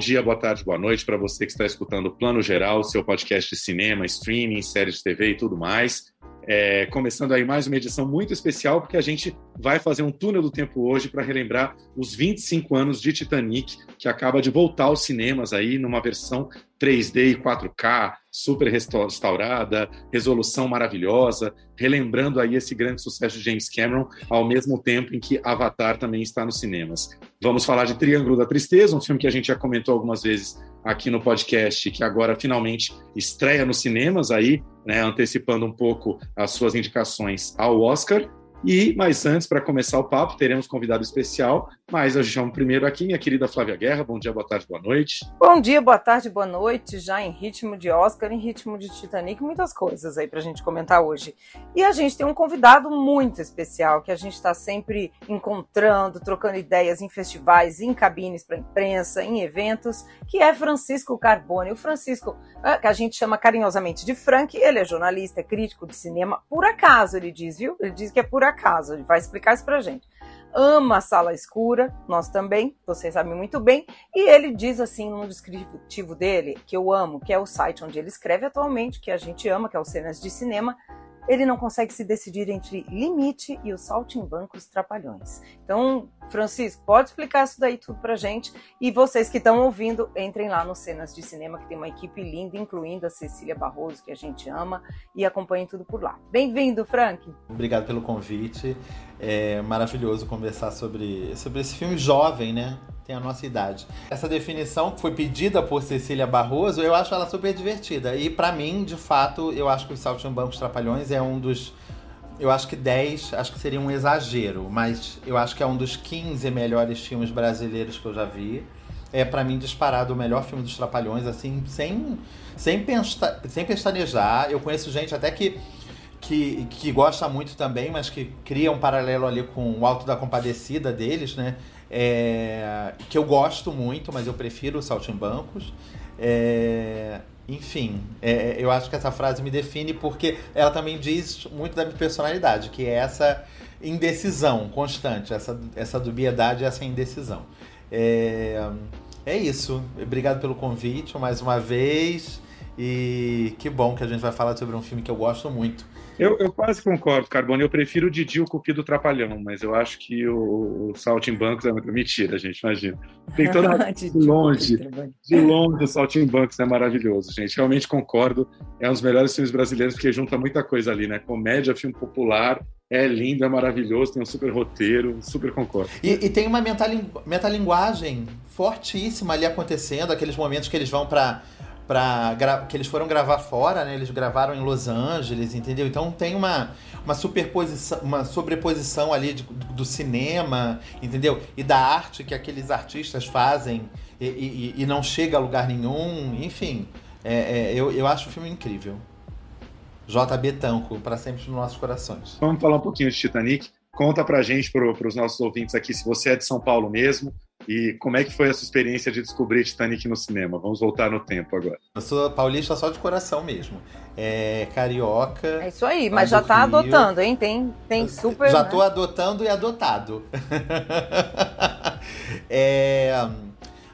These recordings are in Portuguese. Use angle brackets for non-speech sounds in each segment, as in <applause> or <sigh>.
Dia, boa tarde, boa noite para você que está escutando o Plano Geral, seu podcast de cinema, streaming, séries de TV e tudo mais. É, começando aí mais uma edição muito especial, porque a gente vai fazer um túnel do tempo hoje para relembrar os 25 anos de Titanic, que acaba de voltar aos cinemas aí numa versão 3D e 4K, super restaurada, resolução maravilhosa, relembrando aí esse grande sucesso de James Cameron, ao mesmo tempo em que Avatar também está nos cinemas. Vamos falar de Triângulo da Tristeza, um filme que a gente já comentou algumas vezes aqui no podcast, que agora finalmente estreia nos cinemas aí, né, antecipando um pouco as suas indicações ao Oscar. E, mas antes, para começar o papo, teremos convidado especial, mas eu chamo primeiro aqui minha querida Flávia Guerra. Bom dia, boa tarde, boa noite. Bom dia, boa tarde, boa noite, já em ritmo de Oscar, em ritmo de Titanic, muitas coisas aí para a gente comentar hoje. E a gente tem um convidado muito especial, que a gente está sempre encontrando, trocando ideias em festivais, em cabines para imprensa, em eventos, que é Francisco Carbone. O Francisco, é, que a gente chama carinhosamente de Frank, ele é jornalista, é crítico de cinema, por acaso ele diz, viu? Ele diz que é por acaso, ele vai explicar isso pra gente. Ama a sala escura, nós também, vocês sabem muito bem, e ele diz assim no descritivo dele, que eu amo, que é o site onde ele escreve atualmente, que a gente ama, que é o Cenas de Cinema, ele não consegue se decidir entre limite e os saltimbancos trapalhões. Então, Francisco, pode explicar isso daí tudo pra gente? E vocês que estão ouvindo, entrem lá no Cenas de Cinema, que tem uma equipe linda, incluindo a Cecília Barroso, que a gente ama, e acompanhem tudo por lá. Bem-vindo, Frank! Obrigado pelo convite. É maravilhoso conversar sobre, sobre esse filme jovem, né? Tem a nossa idade. Essa definição que foi pedida por Cecília Barroso, eu acho ela super divertida. E para mim, de fato, eu acho que os Saltimbancos Trapalhões é um dos eu acho que 10, acho que seria um exagero, mas eu acho que é um dos 15 melhores filmes brasileiros que eu já vi. É para mim disparado o melhor filme dos Trapalhões, assim, sem sem, pensta, sem pestanejar. Eu conheço gente até que que, que gosta muito também, mas que cria um paralelo ali com o Alto da Compadecida deles, né? É, que eu gosto muito, mas eu prefiro o Saltimbancos. É, enfim, é, eu acho que essa frase me define porque ela também diz muito da minha personalidade, que é essa indecisão constante, essa, essa dubiedade, essa indecisão. É, é isso. Obrigado pelo convite mais uma vez. E que bom que a gente vai falar sobre um filme que eu gosto muito. Eu, eu quase concordo, Carbone. Eu prefiro o Didi o Cupido Trapalhão, mas eu acho que o, o Bancos é muito mentira, gente, imagina. Tem toda <laughs> de longe, de longe o Saltimbancos é maravilhoso, gente. Realmente concordo. É um dos melhores filmes brasileiros porque junta muita coisa ali, né? Comédia, filme popular, é lindo, é maravilhoso, tem um super roteiro, super concordo. E, e tem uma metalinguagem fortíssima ali acontecendo, aqueles momentos que eles vão para para que eles foram gravar fora, né? Eles gravaram em Los Angeles, entendeu? Então tem uma, uma superposição, uma sobreposição ali de, do cinema, entendeu? E da arte que aqueles artistas fazem e, e, e não chega a lugar nenhum, enfim. É, é, eu, eu acho o filme incrível. JB Tanco, para sempre nos nossos corações. Vamos falar um pouquinho de Titanic. Conta pra gente, para os nossos ouvintes aqui, se você é de São Paulo mesmo, e como é que foi essa experiência de descobrir Titanic no cinema? Vamos voltar no tempo agora. Eu sou paulista só de coração mesmo. É carioca. É isso aí, mas já tá Rio. adotando, hein? Tem, tem super. Já né? tô adotando e adotado. <laughs> é.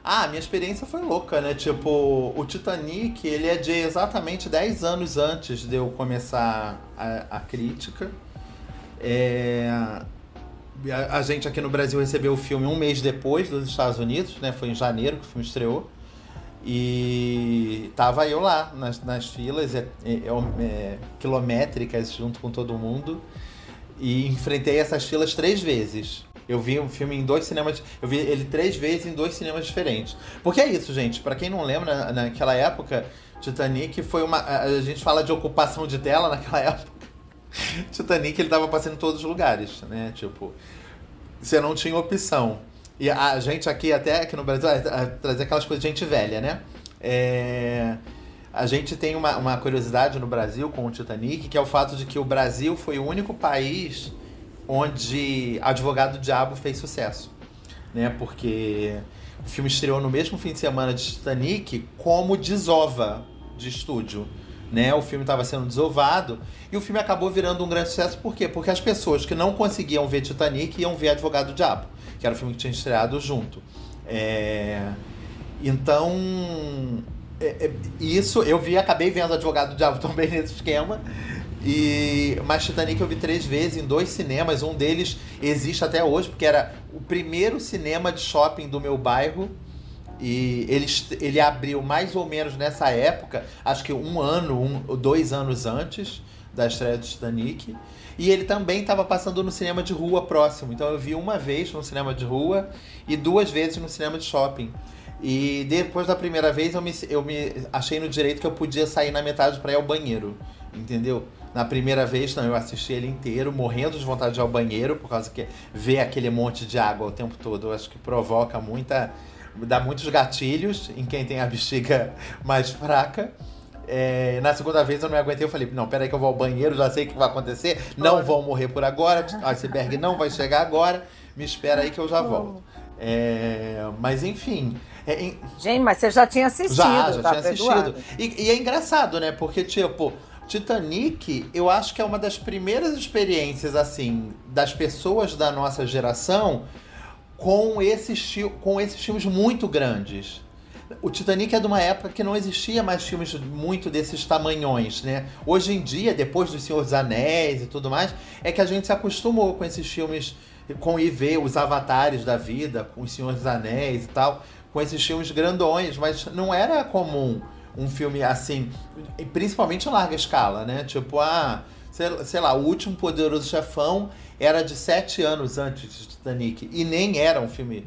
Ah, minha experiência foi louca, né? Tipo, o Titanic, ele é de exatamente 10 anos antes de eu começar a, a crítica. É, a, gente aqui no Brasil recebeu o filme um mês depois dos Estados Unidos, né? Foi em janeiro que o filme estreou. E tava eu lá nas, nas filas é, é, é, é, quilométricas junto com todo mundo. E enfrentei essas filas três vezes. Eu vi um filme em dois cinemas. Eu vi ele três vezes em dois cinemas diferentes. Porque é isso, gente. Para quem não lembra, naquela época, Titanic foi uma. A gente fala de ocupação de tela naquela <laughs> época. <laughs> Titanic ele tava passando em todos os lugares, né? Tipo, você não tinha opção. E a gente aqui, até aqui no Brasil, trazer aquelas coisas de gente velha, né? É... A gente tem uma, uma curiosidade no Brasil com o Titanic, que é o fato de que o Brasil foi o único país onde Advogado Diabo fez sucesso. Né? Porque o filme estreou no mesmo fim de semana de Titanic como desova de estúdio. Né? O filme estava sendo desovado e o filme acabou virando um grande sucesso. Por quê? Porque as pessoas que não conseguiam ver Titanic iam ver Advogado Diabo, que era o filme que tinha estreado junto. É... Então, é, é, isso eu vi, acabei vendo Advogado do Diabo <laughs> também nesse esquema. E, mas Titanic eu vi três vezes em dois cinemas. Um deles existe até hoje, porque era o primeiro cinema de shopping do meu bairro. E ele, ele abriu mais ou menos nessa época, acho que um ano, um, dois anos antes da estreia do Titanic. E ele também estava passando no cinema de rua próximo. Então eu vi uma vez no cinema de rua e duas vezes no cinema de shopping. E depois da primeira vez eu me, eu me achei no direito que eu podia sair na metade para ir ao banheiro, entendeu? Na primeira vez, não, eu assisti ele inteiro, morrendo de vontade de ir ao banheiro, por causa que ver aquele monte de água o tempo todo, eu acho que provoca muita. Dá muitos gatilhos em quem tem a bexiga mais fraca. É, na segunda vez eu não me aguentei, eu falei, não, peraí que eu vou ao banheiro, já sei o que vai acontecer, não vão morrer por agora, iceberg não vai chegar agora, me espera aí que eu já volto. É, mas enfim. É, em... Gente, mas você já tinha assistido. Já, já tá tinha assistido. E, e, é engraçado, né? Porque, tipo, Titanic, eu acho que é uma das primeiras experiências, assim, das pessoas da nossa geração com esses, com esses filmes muito grandes. O Titanic é de uma época que não existia mais filmes muito desses tamanhões, né? Hoje em dia, depois do Senhor dos Anéis e tudo mais, é que a gente se acostumou com esses filmes com ver os avatares da vida, com os Senhor dos Anéis e tal, com esses filmes grandões, mas não era comum um filme assim, principalmente em larga escala, né? Tipo, ah, sei, sei lá, o último Poderoso Chefão era de sete anos antes de Titanic, e nem era um filme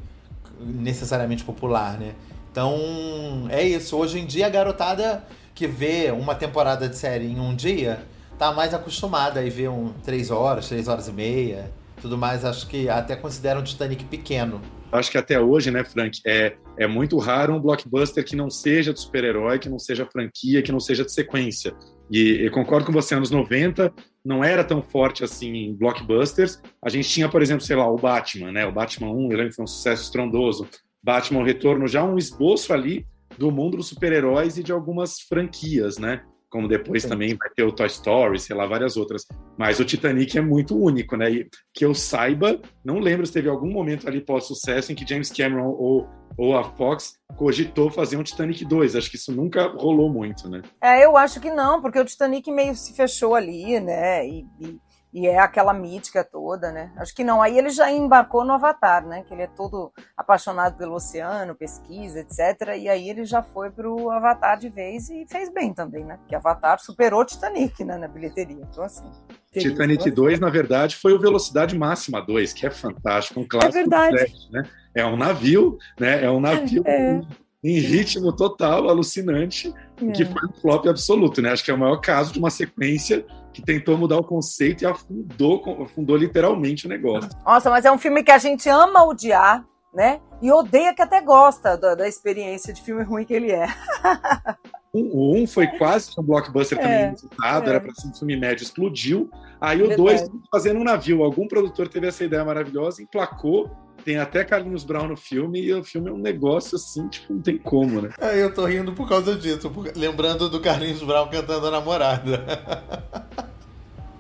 necessariamente popular, né? Então, é isso. Hoje em dia, a garotada que vê uma temporada de série em um dia tá mais acostumada a ver um três horas, três horas e meia tudo mais, acho que até consideram Titanic pequeno. Acho que até hoje, né, Frank, é, é muito raro um blockbuster que não seja de super-herói, que não seja franquia, que não seja de sequência. E eu concordo com você, anos 90 não era tão forte assim em blockbusters. A gente tinha, por exemplo, sei lá, o Batman, né? O Batman 1, eu lembro que foi um sucesso estrondoso. Batman Retorno, já um esboço ali do mundo dos super-heróis e de algumas franquias, né? Como depois Sim. também vai ter o Toy Story, sei lá, várias outras. Mas o Titanic é muito único, né? E que eu saiba, não lembro se teve algum momento ali pós-sucesso em que James Cameron ou, ou a Fox cogitou fazer um Titanic 2. Acho que isso nunca rolou muito, né? É, eu acho que não, porque o Titanic meio se fechou ali, né? E, e e é aquela mítica toda, né? Acho que não. Aí ele já embarcou no Avatar, né? Que ele é todo apaixonado pelo oceano, pesquisa, etc. E aí ele já foi pro Avatar de vez e fez bem também, né? Porque Avatar superou Titanic, né? Na bilheteria. Então, assim. Titanic 2, na verdade, foi o Velocidade Máxima 2, que é fantástico, um clássico. É verdade. né? É um navio, né? É um navio é. em ritmo total, alucinante, é. que foi um flop absoluto, né? Acho que é o maior caso de uma sequência que tentou mudar o conceito e afundou, afundou literalmente o negócio. Nossa, mas é um filme que a gente ama odiar, né? E odeia que até gosta da, da experiência de filme ruim que ele é. <laughs> O 1 um foi quase um blockbuster é, também inusitado, é. era para ser um filme médio, explodiu. Aí o 2 fazendo um navio. Algum produtor teve essa ideia maravilhosa, emplacou. Tem até Carlinhos Brown no filme, e o filme é um negócio assim, tipo, não tem como, né? É, eu tô rindo por causa disso, lembrando do Carlinhos Brown cantando a namorada. <laughs>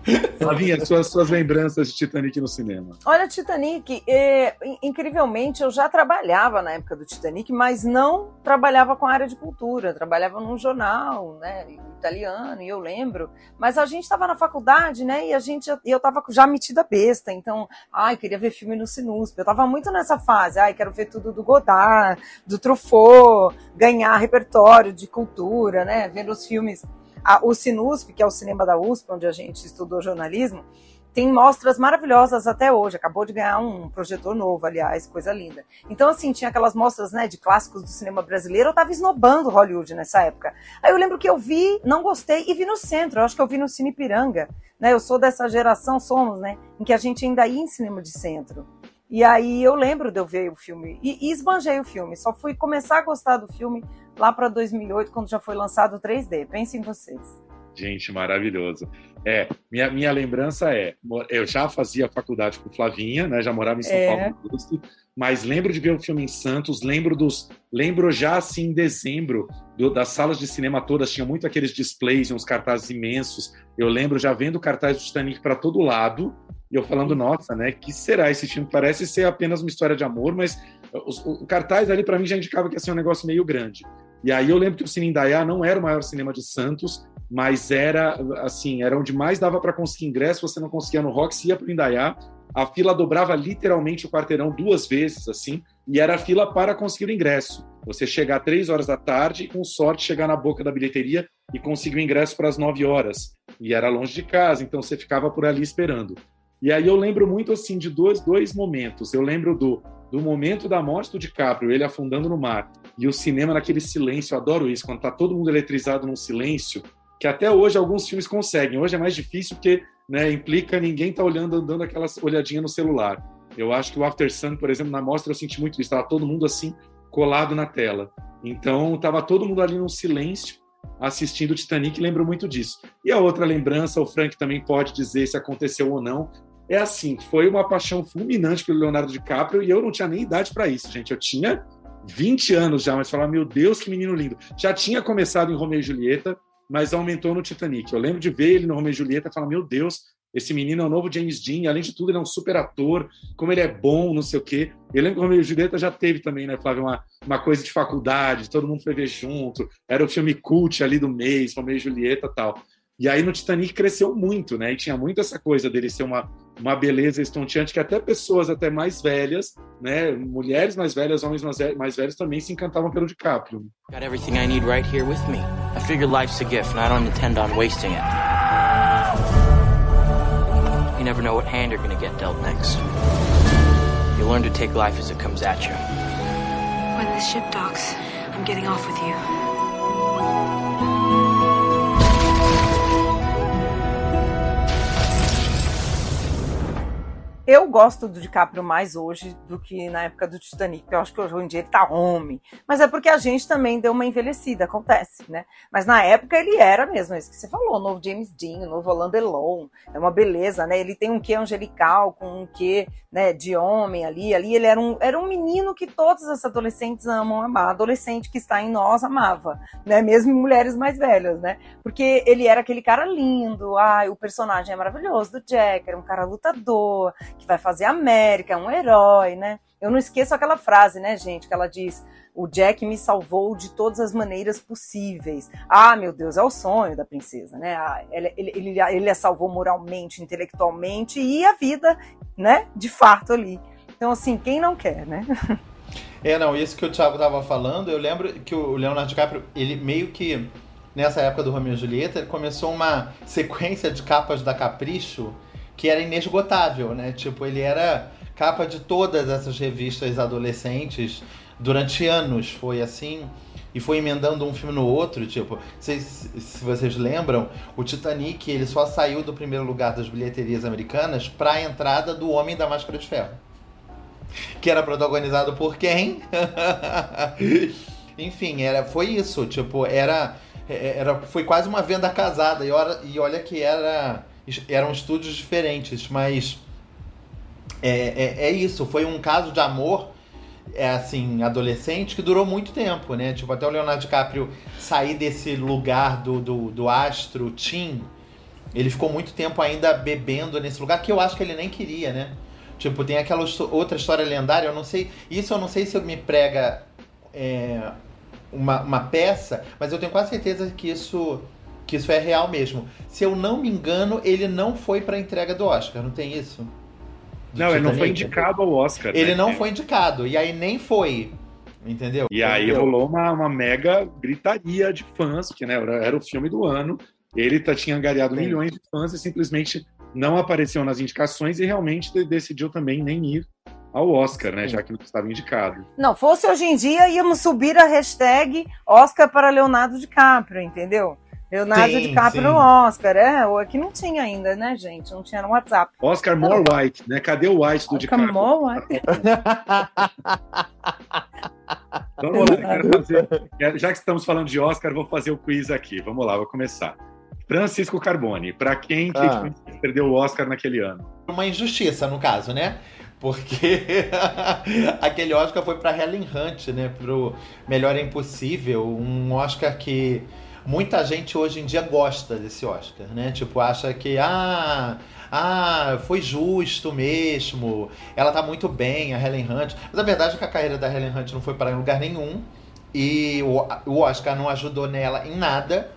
<laughs> Flavinha, suas, suas lembranças de Titanic no cinema. Olha, Titanic, é, incrivelmente, eu já trabalhava na época do Titanic, mas não trabalhava com a área de cultura, trabalhava num jornal, né, italiano, e eu lembro. Mas a gente estava na faculdade, né, e a gente, eu estava já metida besta, então, ai, queria ver filme no Sinusp. Eu estava muito nessa fase, ai, quero ver tudo do Godard, do Truffaut, ganhar repertório de cultura, né, vendo os filmes A, o Sinusp, que é o cinema da USP, onde a gente estudou jornalismo, tem mostras maravilhosas até hoje. Acabou de ganhar um projetor novo, aliás, coisa linda. Então, assim, tinha aquelas mostras né, de clássicos do cinema brasileiro. Eu tava esnobando Hollywood nessa época. Aí eu lembro que eu vi, não gostei e vi no centro. Eu acho que eu vi no Cine Piranga. Né? Eu sou dessa geração, somos, né? Em que a gente ainda ia em cinema de centro. E aí eu lembro de eu ver o filme e, e esbanjei o filme. Só fui começar a gostar do filme lá para 2008, quando já foi lançado o 3D. Pensem em vocês. Gente, maravilhoso. É, minha, minha lembrança é, eu já fazia faculdade com Flavinha, né? Já morava em São é. Paulo, mas lembro de ver o um filme em Santos, lembro dos, lembro já assim em dezembro do, das salas de cinema todas tinha muito aqueles displays, uns cartazes imensos. Eu lembro já vendo o cartaz do Titanic para todo lado e eu falando, nossa, né? Que será esse filme? Parece ser apenas uma história de amor, mas o, o cartaz ali para mim já indicava que ia ser um negócio meio grande. E aí eu lembro que o Cine Indaiá não era o maior cinema de Santos, mas era assim, era onde mais dava para conseguir ingresso, você não conseguia no Rock, ia para o Indaiá, a fila dobrava literalmente o quarteirão duas vezes, assim, e era a fila para conseguir o ingresso. Você chegar três horas da tarde e, com sorte, chegar na boca da bilheteria e conseguir o ingresso para as nove horas. E era longe de casa, então você ficava por ali esperando. E aí eu lembro muito, assim, de dois, dois momentos. Eu lembro do, do momento da morte do DiCaprio, ele afundando no mar, e o cinema naquele silêncio. Eu adoro isso, quando tá todo mundo eletrizado num silêncio, que até hoje alguns filmes conseguem. Hoje é mais difícil porque né, implica ninguém tá olhando, dando aquela olhadinha no celular. Eu acho que o After Sun, por exemplo, na mostra eu senti muito isso. Estava todo mundo assim colado na tela. Então estava todo mundo ali num silêncio assistindo o Titanic. Lembro muito disso. E a outra lembrança, o Frank também pode dizer se aconteceu ou não. É assim, foi uma paixão fulminante pelo Leonardo DiCaprio e eu não tinha nem idade para isso, gente. Eu tinha 20 anos já, mas falar, meu Deus, que menino lindo. Já tinha começado em Romeo e Julieta, mas aumentou no Titanic. Eu lembro de ver ele no Romeo e Julieta e falar: meu Deus, esse menino é o novo James Dean, além de tudo, ele é um super ator, como ele é bom, não sei o quê. Eu lembro que o e Julieta já teve também, né, Flávio, uma, uma coisa de faculdade, todo mundo foi ver junto, era o filme cult ali do mês, Romeo e Julieta tal. E aí no Titanic cresceu muito, né? E tinha muito essa coisa dele ser uma, uma beleza estonteante que até pessoas até mais velhas, né, mulheres mais velhas, homens mais, mais velhos também se encantavam pelo DiCaprio. Got everything I need right here with me. I figure life's a gift and I don't intend on wasting it. You never know what hand you're going to get dealt next. You learn to take life as it comes at you. When this ship docks, I'm getting off with you. Eu gosto do DiCaprio mais hoje do que na época do Titanic. Eu acho que hoje em dia ele tá homem. Mas é porque a gente também deu uma envelhecida, acontece, né? Mas na época ele era mesmo, é isso que você falou, o novo James Dean, o novo Alain Delon. É uma beleza, né? Ele tem um quê angelical, com um quê né, de homem ali. Ali ele era um, era um menino que todos os adolescentes amam amar. Adolescente que está em nós amava, né? Mesmo mulheres mais velhas, né? Porque ele era aquele cara lindo. Ai, o personagem é maravilhoso do Jack, era um cara lutador que vai fazer América, é um herói, né? Eu não esqueço aquela frase, né, gente, que ela diz: o Jack me salvou de todas as maneiras possíveis. Ah, meu Deus, é o sonho da princesa, né? Ah, ele, ele, ele, ele a salvou moralmente, intelectualmente e a vida, né, de fato ali. Então, assim, quem não quer, né? <laughs> É, não, isso que o Thiago tava falando, eu lembro que o Leonardo DiCaprio, ele meio que, nessa época do Romeo e Julieta, ele começou uma sequência de capas da Capricho que era inesgotável, né? Tipo, ele era capa de todas essas revistas adolescentes durante anos, foi assim. E foi emendando um filme no outro, tipo, se, se vocês lembram, o Titanic ele só saiu do primeiro lugar das bilheterias americanas para a entrada do Homem da Máscara de Ferro. Que era protagonizado por quem? <laughs> Enfim, era, foi isso, tipo, era, era foi quase uma venda casada e olha, e olha que era eram estúdios diferentes, mas é, é, é, isso, foi um caso de amor é assim, adolescente que durou muito tempo, né? Tipo, até o Leonardo DiCaprio sair desse lugar do, do, do astro teen, ele ficou muito tempo ainda bebendo nesse lugar que eu acho que ele nem queria, né? Tipo, tem aquela outra história lendária, eu não sei. Isso eu não sei se me prega é, uma, uma peça, mas eu tenho quase certeza que isso que isso é real mesmo. Se eu não me engano, ele não foi para a entrega do Oscar, não tem isso? Do não, Titanic? ele não foi indicado ao Oscar. Ele né? não foi indicado, e aí nem foi Entendeu? E aí Entendeu? rolou uma, uma mega gritaria de fãs, porque né, era, era o filme do ano. Ele tá, tinha angariado Sim. milhões de fãs e simplesmente não apareceu nas indicações e realmente de- decidiu também nem ir ao Oscar, né? Sim. Já que não estava indicado. Não, fosse hoje em dia, íamos subir a hashtag Oscar para Leonardo DiCaprio, entendeu? Leonardo Sim, DiCaprio sim. no Oscar, é, o aqui não tinha ainda, né, gente? Não tinha no WhatsApp. Oscar More White, né? Cadê o White do DiCaprio? Come on, <laughs> Vamos lá, quero fazer. Já que estamos falando de Oscar, vou fazer o quiz aqui. Vamos lá, vou começar. Francisco Carboni, para quem Ah. Perdeu o Oscar naquele ano? Uma injustiça, no caso, né? Porque <laughs> aquele Oscar foi para Helen Hunt, né? Pro Melhor é Impossível. Um Oscar que muita gente hoje em dia gosta desse Oscar, né? Tipo, acha que, ah, ah, foi justo mesmo. Ela tá muito bem, a Helen Hunt. Mas a verdade é que a carreira da Helen Hunt não foi para lugar nenhum. E o, o Oscar não ajudou nela em nada.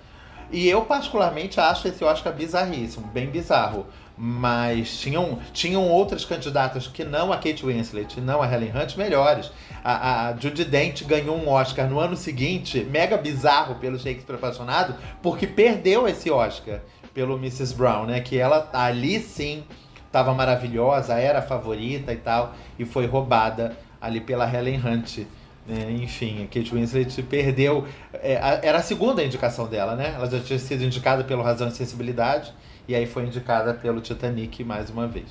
E eu, particularmente, acho esse Oscar bizarríssimo, bem bizarro. Mas tinham, tinham outras candidatas que não a Kate Winslet, não a Helen Hunt, melhores. A, a Judy Dent ganhou um Oscar no ano seguinte, mega bizarro pelo Shakespeare apaixonado, porque perdeu esse Oscar pelo Mrs. Brown, né? Que ela ali sim estava maravilhosa, era a favorita e tal, e foi roubada ali pela Helen Hunt. né? enfim, a Kate Winslet perdeu. é, a- era a segunda indicação dela, né? Ela já tinha sido indicada pelo Razão e Sensibilidade, e aí foi indicada pelo Titanic mais uma vez.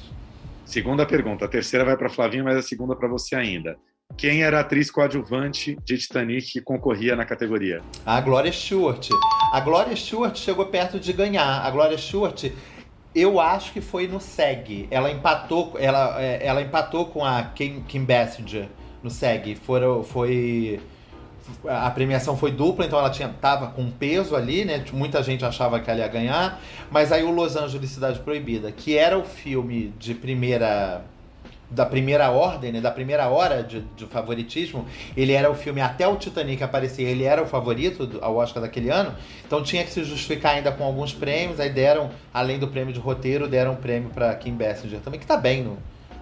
Segunda pergunta. A terceira vai para Flavinha, mas a segunda para você ainda. Quem era a atriz coadjuvante de Titanic que concorria na categoria? A Gloria Stewart. A Gloria Stewart chegou perto de ganhar. A Gloria Stewart, eu acho que foi no SEG. Ela empatou, ela, é, ela empatou com a Kim, Kim Basinger no SEG. Foram, foi a premiação foi dupla, então ela tinha tava com peso ali, né? Muita gente achava que ela ia ganhar, mas aí o Los Angeles Cidade Proibida, que era o filme de primeira da primeira ordem, né, da primeira hora de, de favoritismo, ele era o filme até o Titanic aparecer, ele era o favorito do- ao Oscar daquele ano, então tinha que se justificar ainda com alguns prêmios, aí deram, além do prêmio de roteiro, deram um prêmio para Kim Basinger também, que tá bem no,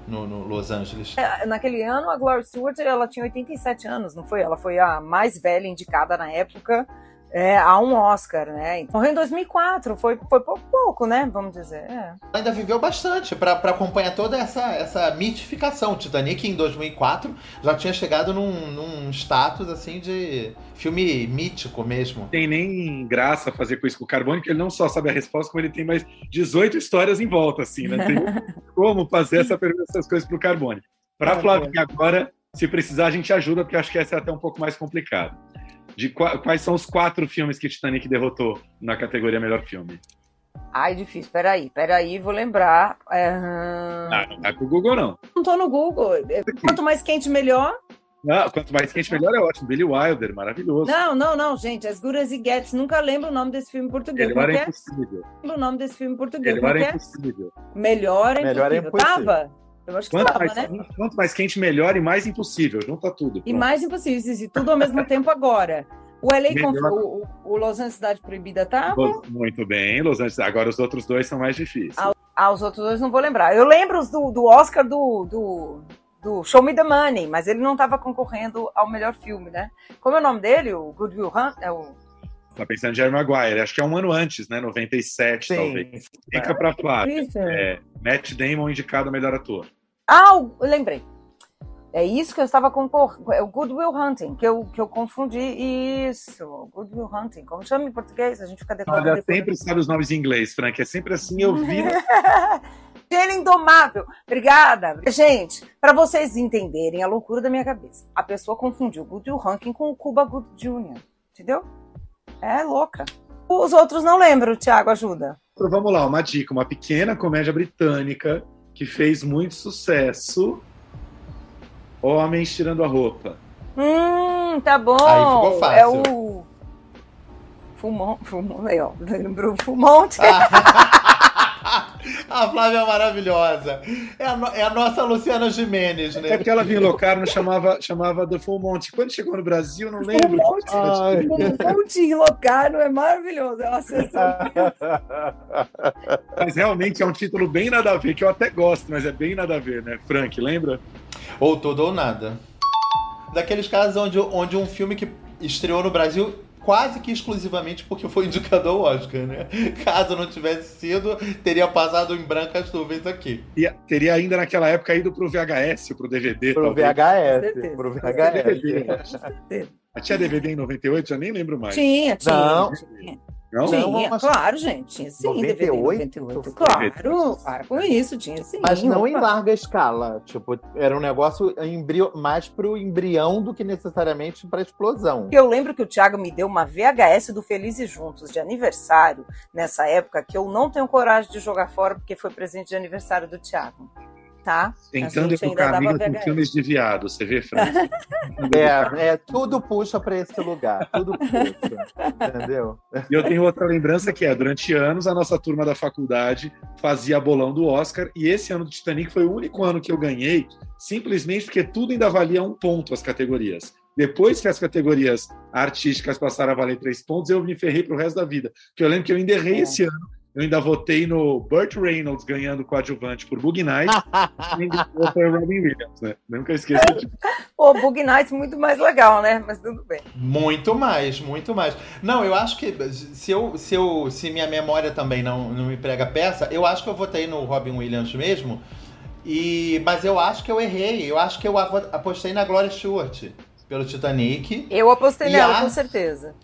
no, no Los Angeles. É, Naquele ano, a Gloria Stewart, ela tinha 87 anos, não foi? Ela foi a mais velha indicada na época é, a um Oscar, né? Morreu em 2004, foi, foi pouco, pouco, né? Vamos dizer. É. ainda viveu bastante para acompanhar toda essa, essa mitificação. Titanic em 2004 já tinha chegado num, num status assim de filme mítico mesmo. Tem nem graça fazer com isso com o Carbone, porque ele não só sabe a resposta, como ele tem mais 18 histórias em volta, assim, né? Tem <laughs> como fazer essa pergunta, essas coisas para o Carbone. Para Flavinha agora, se precisar, a gente ajuda, porque acho que essa é até um pouco mais complicado. De qua- quais são os quatro filmes que Titanic derrotou na categoria melhor filme? Ai, difícil. Peraí, peraí, vou lembrar. É... Ah, não vai pro Google, não. Não tô no Google. Quanto mais quente, melhor. Ah, quanto mais quente, melhor é ótimo. Billy Wilder, maravilhoso. Não, não, não, gente. As Good as It Gets. Nunca lembro o nome desse filme em português. Melhor é é? impossível. Lembro o nome desse filme em português. Melhor é que é? impossível. Melhor é Melhor é impossível. impossível. Tava? Eu acho que Quanto tava, mais, né? quanto mais quente, melhor e mais impossível. Junta tudo. E Pronto. mais impossível, e tudo ao mesmo tempo agora. O LA Melhor. Conf- o, o, Los Angeles Cidade Proibida tava. Muito bem, Los Angeles. Agora os outros dois são mais difíceis. Ah, os outros dois não vou lembrar. Eu lembro os do, do Oscar do, do, do Show Me the Money, mas ele não estava concorrendo ao melhor filme, né? Como é o nome dele? O Good Will Hunt? É o... Tá pensando em Jerry Maguire. Acho que é um ano antes, né? 97, talvez. Fica pra Flávia. É, Matt Damon indicado melhor ator. Ah, lembrei. É isso que eu estava concorrendo. É o Good Will Hunting, que eu, que eu confundi. Isso, Good Will Hunting. Como chama em português? A gente fica decorando. Olha, sempre sabe os nomes em inglês, Frank. É sempre assim, eu vi. Gênio <laughs> indomável. Obrigada. Gente, para vocês entenderem a loucura da minha cabeça, a pessoa confundiu o Good Will Hunting com o Cuba Good Jr. Entendeu? É louca. Os outros não lembro, Thiago, ajuda. Então, vamos lá, uma dica. Uma pequena comédia britânica que fez muito sucesso. Homens tirando a roupa. Hum, tá bom. Aí ficou fácil. É o. Fumon, Fumon, aí, ó. Lembrou o Fumonte. <laughs> <laughs> a Flávia é maravilhosa. É a, no- é a nossa Luciana Jimenez, É né? porque ela vinha Locarno chamava, chamava The Full Monty. Quando chegou no Brasil, não lembro. Fumonte. Ai. Fumonte Locano é maravilhoso. É uma sensação. <laughs> Mas realmente é um título bem nada a ver, que eu até gosto, mas é bem nada a ver, né? Frank, lembra? Ou tudo ou nada. daqueles casos onde, onde um filme que estreou no Brasil quase que exclusivamente porque foi indicado ao Oscar, né? Caso não tivesse sido, teria passado em brancas nuvens aqui. E teria ainda naquela época ido pro VHS, pro DVD. Pro talvez. VHS. Pro VHS. Tinha DVD em 98? Já nem lembro mais. Tinha, tinha. Não. tinha. Não? Tinha, Não, mas- claro, gente. Tinha sim, 98? DVD em 98. Claro, para com isso, tinha sim. Mas não em Opa. larga escala. Tipo, era um negócio embrio... mais pro embrião do que necessariamente pra explosão. Eu lembro que o Thiago me deu uma VHS do Felizes Juntos de aniversário nessa época que eu não tenho coragem de jogar fora porque foi presente de aniversário do Thiago. Tá? Tentando educar amiga com filmes de viado, você vê, Fran? <laughs> É, é, tudo puxa pra esse lugar. Tudo puxa. entendeu? E eu tenho outra lembrança que é, durante anos, a nossa turma da faculdade fazia bolão do Oscar, e esse ano do Titanic foi o único ano que eu ganhei, simplesmente porque tudo ainda valia um ponto as categorias. Depois que as categorias artísticas passaram a valer três pontos, eu me ferrei pro resto da vida. Porque eu lembro que eu ainda errei É. esse ano, eu ainda votei no Burt Reynolds ganhando coadjuvante por Bug Night, e ainda foi o Robin Williams, né? Nunca esqueci disso. Pô, Bug Nights muito mais legal, né? Mas tudo bem. Muito mais, muito mais. Não, eu acho que se, eu, se, eu, se minha memória também não, não me prega peça, eu acho que eu votei no Robin Williams mesmo. E, mas eu acho que eu errei. Eu acho que eu apostei na Gloria Stewart pelo Titanic. Eu apostei nela, a- com certeza.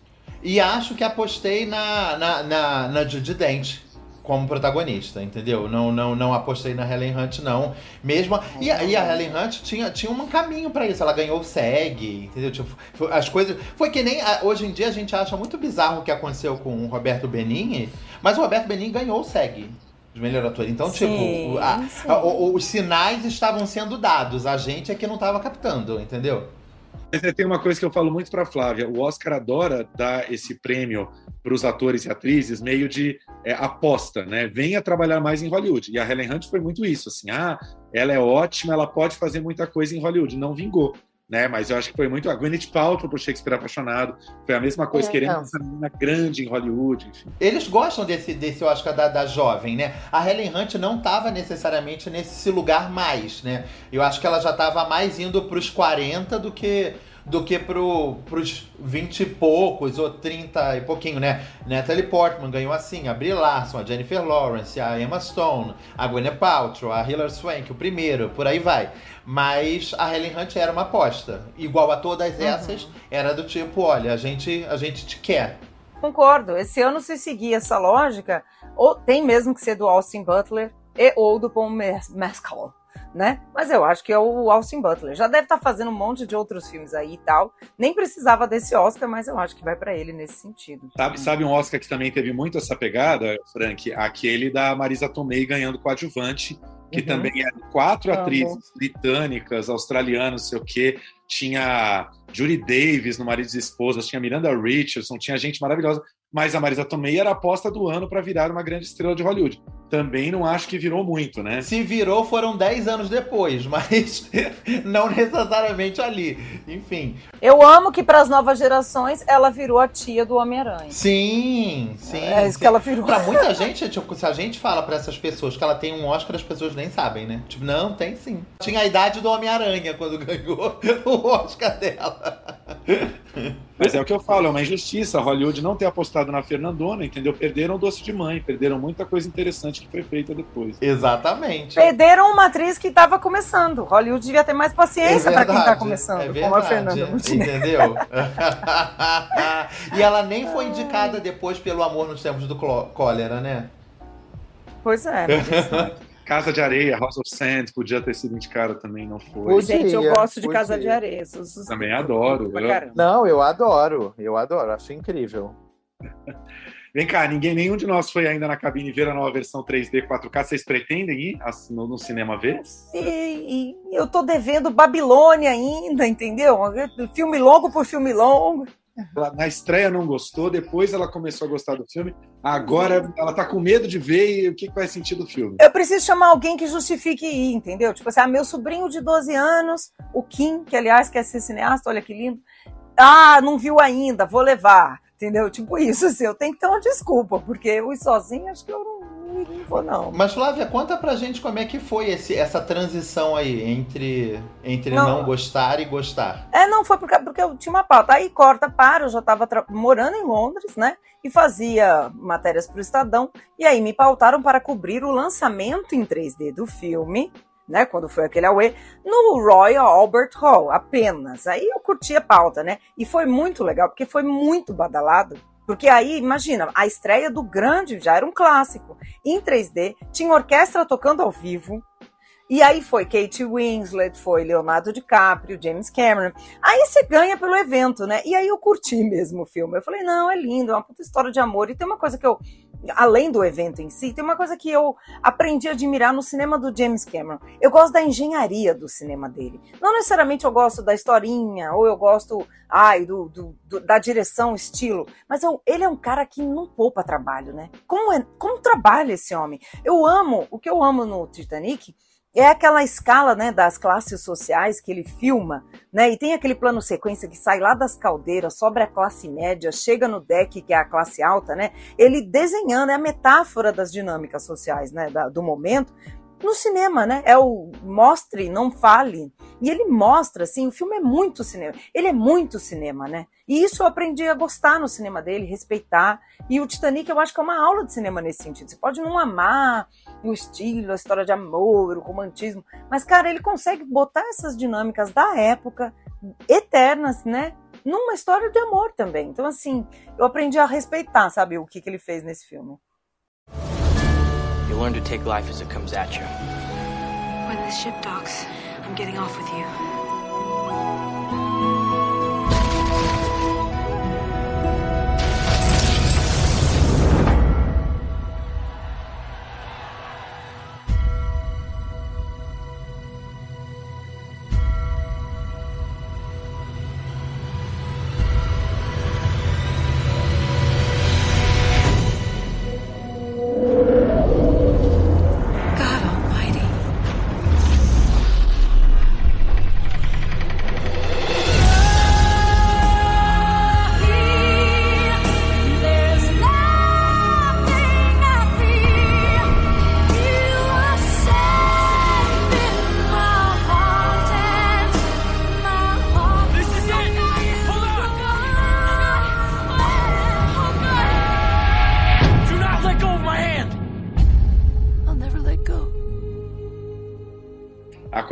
E acho que apostei na, na, na, na Judy Dent como protagonista, entendeu? Não, não, não apostei na Helen Hunt, não. Mesmo. E, a- e a Helen Hunt tinha, tinha um caminho pra isso. Ela ganhou o SEG, entendeu? Tipo, as coisas. Foi que nem. hoje em dia a gente acha muito bizarro o que aconteceu com o Roberto Benigni, mas o Roberto Benigni ganhou o SEG. De melhor ator. Então, Sim, tipo, a- a- os sinais estavam sendo dados. A gente é que não tava captando, entendeu? Mas é, tem uma coisa que eu falo muito para Flávia: o Oscar adora dar esse prêmio para os atores e atrizes, meio de é, aposta, né? Venha trabalhar mais em Hollywood. E a Helen Hunt foi muito isso, assim, ah, ela é ótima, ela pode fazer muita coisa em Hollywood. Não vingou. Né, mas eu acho que foi muito a Gwyneth Paltrow por Shakespeare apaixonado, foi a mesma coisa É, querendo não. essa menina grande em Hollywood, enfim. Eles gostam desse, desse Oscar da, da jovem, né? A Helen Hunt não estava necessariamente nesse lugar mais, né? Eu acho que ela já estava mais indo para os 40 do que do que pro, pros 20 e poucos ou 30 e pouquinho, né? Natalie Portman ganhou assim, a Brie Larson, a Jennifer Lawrence, a Emma Stone, a Gwyneth Paltrow, a Hilary Swank, o primeiro, por aí vai. Mas a Helen Hunt era uma aposta. Igual a todas essas, era do tipo, olha, a gente, a gente te quer. Concordo. Esse ano, se seguir essa lógica, ou tem mesmo que ser do Austin Butler e ou do Paul Mes- Mescal, né? Mas eu acho que é o Austin Butler. Já deve estar fazendo um monte de outros filmes aí e tal. Nem precisava desse Oscar, mas eu acho que vai pra ele nesse sentido. Sabe, sabe um Oscar que também teve muito essa pegada, Frank? Aquele da Marisa Tomei ganhando coadjuvante, que Uhum. também eram quatro atrizes britânicas, australianas, não sei o quê. Tinha Judy Davis no Maridos e Esposas, tinha Miranda Richardson, tinha gente maravilhosa. Mas a Marisa Tomei era a aposta do ano para virar uma grande estrela de Hollywood. Também não acho que virou muito, né? Se virou, foram 10 anos depois, <laughs> mas não necessariamente ali. Enfim. Eu amo que para as novas gerações ela virou a tia do Homem-Aranha. Sim, sim. É isso sim. que ela virou. Pra muita gente, tipo, se a gente fala pra essas pessoas que ela tem um Oscar, as pessoas nem sabem, né? Tipo, não, tem sim. Tinha a idade do Homem-Aranha quando <laughs> ganhou o Oscar dela. Mas é o que eu falo, é uma injustiça. Hollywood não ter apostado na Fernandona, entendeu? Perderam o doce de mãe, perderam muita coisa interessante que foi feita depois. Exatamente. Perderam uma atriz que estava começando. Hollywood devia ter mais paciência para quem está começando, é como a Fernanda Montenegro. Entendeu? <laughs> e ela nem foi indicada depois pelo amor nos tempos do cólera, né? Pois é. mas- <laughs> Casa de Areia, House of Sand, podia ter sido indicada também, não foi. Gente, eu gosto de Casa de Areia. Também adoro, eu-. Não, eu adoro. Eu adoro. Acho incrível. <laughs> Vem cá, ninguém, nenhum de nós foi ainda na cabine ver a nova versão 3D 4K. Vocês pretendem ir no, no cinema ver? E eu tô devendo Babilônia ainda, entendeu? Filme longo por filme longo. Ela, na estreia não gostou, depois ela começou a gostar do filme. Agora ela tá com medo de ver e o que, que vai sentir do filme. Eu preciso chamar alguém que justifique ir, entendeu? Tipo assim, ah, meu sobrinho de 12 anos, o Kim, que aliás quer ser cineasta, olha que lindo. Ah, não viu ainda, vou levar. Entendeu? Tipo isso, assim, eu tenho que ter uma desculpa, porque eu ir sozinha acho que eu não, não vou não. Mas Flávia, conta pra gente como é que foi esse, essa transição aí entre, entre não. não gostar e gostar. É, não, foi porque, porque eu tinha uma pauta. Aí corta para, eu já estava morando em Londres, né? E fazia matérias para o Estadão. E aí me pautaram para cobrir o lançamento em 3D do filme né, quando foi aquele Aue, no Royal Albert Hall, apenas. Aí eu curti a pauta, né? E foi muito legal, porque foi muito badalado. Porque aí, imagina, a estreia do grande já era um clássico. Em 3D, tinha orquestra tocando ao vivo, e aí foi Kate Winslet, foi Leonardo DiCaprio, James Cameron. Aí você ganha pelo evento, né? E aí eu curti <laughs> mesmo o filme. Eu falei, não, é lindo, é uma puta história de amor. E tem uma coisa que eu, além do evento em si, tem uma coisa que eu aprendi a admirar no cinema do James Cameron. Eu gosto da engenharia do cinema dele. Não necessariamente eu gosto da historinha, ou eu gosto, ai, do, do, do da direção, estilo. Mas eu, ele é um cara que não poupa trabalho, né? Como, é, como trabalha esse homem? Eu amo, o que eu amo no Titanic é aquela escala né, das classes sociais que ele filma, né? E tem aquele plano sequência que sai lá das caldeiras, sobre a classe média, chega no deck, que é a classe alta, né? Ele desenhando, é a metáfora das dinâmicas sociais né, da, do momento, no cinema, né? É o mostre, não fale. E ele mostra, assim, o filme é muito cinema. Ele é muito cinema, né? E isso eu aprendi a gostar no cinema dele, respeitar. E o Titanic eu acho que é uma aula de cinema nesse sentido. Você pode não amar o estilo, a história de amor, o romantismo, mas, cara, ele consegue botar essas dinâmicas da época, eternas, né? Numa história de amor também. Então, assim, eu aprendi a respeitar, sabe, o que, que ele fez nesse filme. You learn to take life as it comes at you. When this ship docks, I'm getting off with you.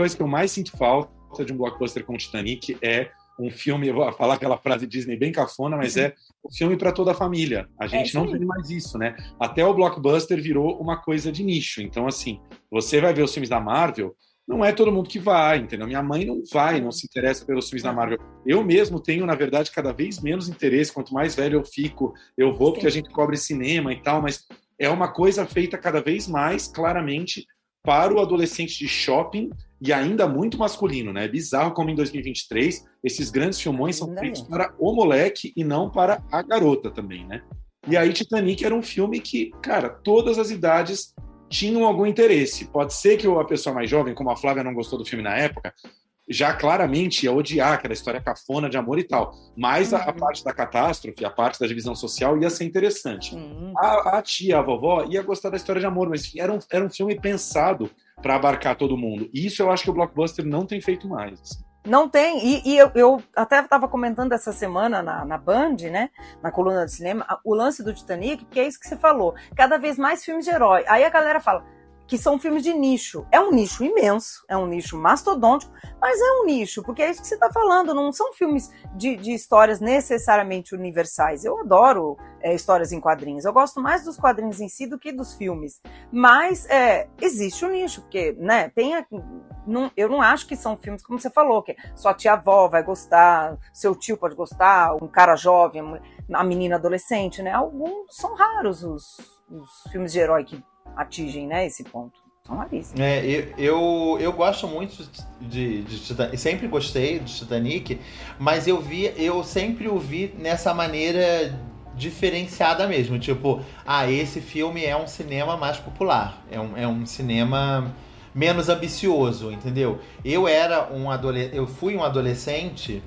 Coisa que eu mais sinto falta de um blockbuster como Titanic é um filme, eu vou falar aquela frase Disney bem cafona, mas é um filme para toda a família. A gente é, não tem mais isso, né? Até o blockbuster virou uma coisa de nicho. Então, assim, você vai ver os filmes da Marvel, não é todo mundo que vai, entendeu? Minha mãe não vai, não se interessa pelos filmes da Marvel. Eu mesmo tenho, na verdade, cada vez menos interesse. Quanto mais velho eu fico, eu vou porque a gente cobre cinema e tal, mas é uma coisa feita cada vez mais claramente para o adolescente de shopping e ainda muito masculino, né? É bizarro como em 2023 esses grandes filmões são feitos para o moleque e não para a garota também, né? E aí Titanic era um filme que, cara, todas as idades tinham algum interesse. Pode ser que a pessoa mais jovem, como a Flávia não gostou do filme na época, já claramente ia odiar aquela história cafona de amor e tal. Mas uhum. a, a, uhum. parte da catástrofe, a parte da divisão social ia ser interessante. Uhum. A, a, tia, a vovó, ia gostar da história de amor, mas era um, era um filme pensado para abarcar todo mundo. E isso eu acho que o blockbuster não tem feito mais. Assim. Não tem, e, e eu, eu, até estava comentando essa semana na, na Band, né, na coluna de cinema, o lance do Titanic, que é isso que você falou, cada vez mais filmes de herói. Aí a galera fala, que são filmes de nicho. É um nicho imenso, é um nicho mastodôntico, mas é um nicho, porque é isso que você está falando, não são filmes de, de, histórias necessariamente universais. Eu adoro é, histórias em quadrinhos, eu gosto mais dos quadrinhos em si do que dos filmes. Mas é, existe o um nicho, porque né, tem a, não, eu não acho que são filmes, como você falou, que sua tia-avó vai gostar, seu tio pode gostar, um cara jovem, a menina adolescente, né? Alguns são raros os, os filmes de herói que atingem né, esse ponto. São raríssimos. É, eu, eu, eu gosto muito de, de Titanic, sempre gostei de Titanic, mas eu vi, eu sempre o vi nessa maneira diferenciada mesmo. Tipo, ah, esse filme é um cinema mais popular. É um, é um cinema menos ambicioso, entendeu? Eu era um adolescente. Eu fui um adolescente,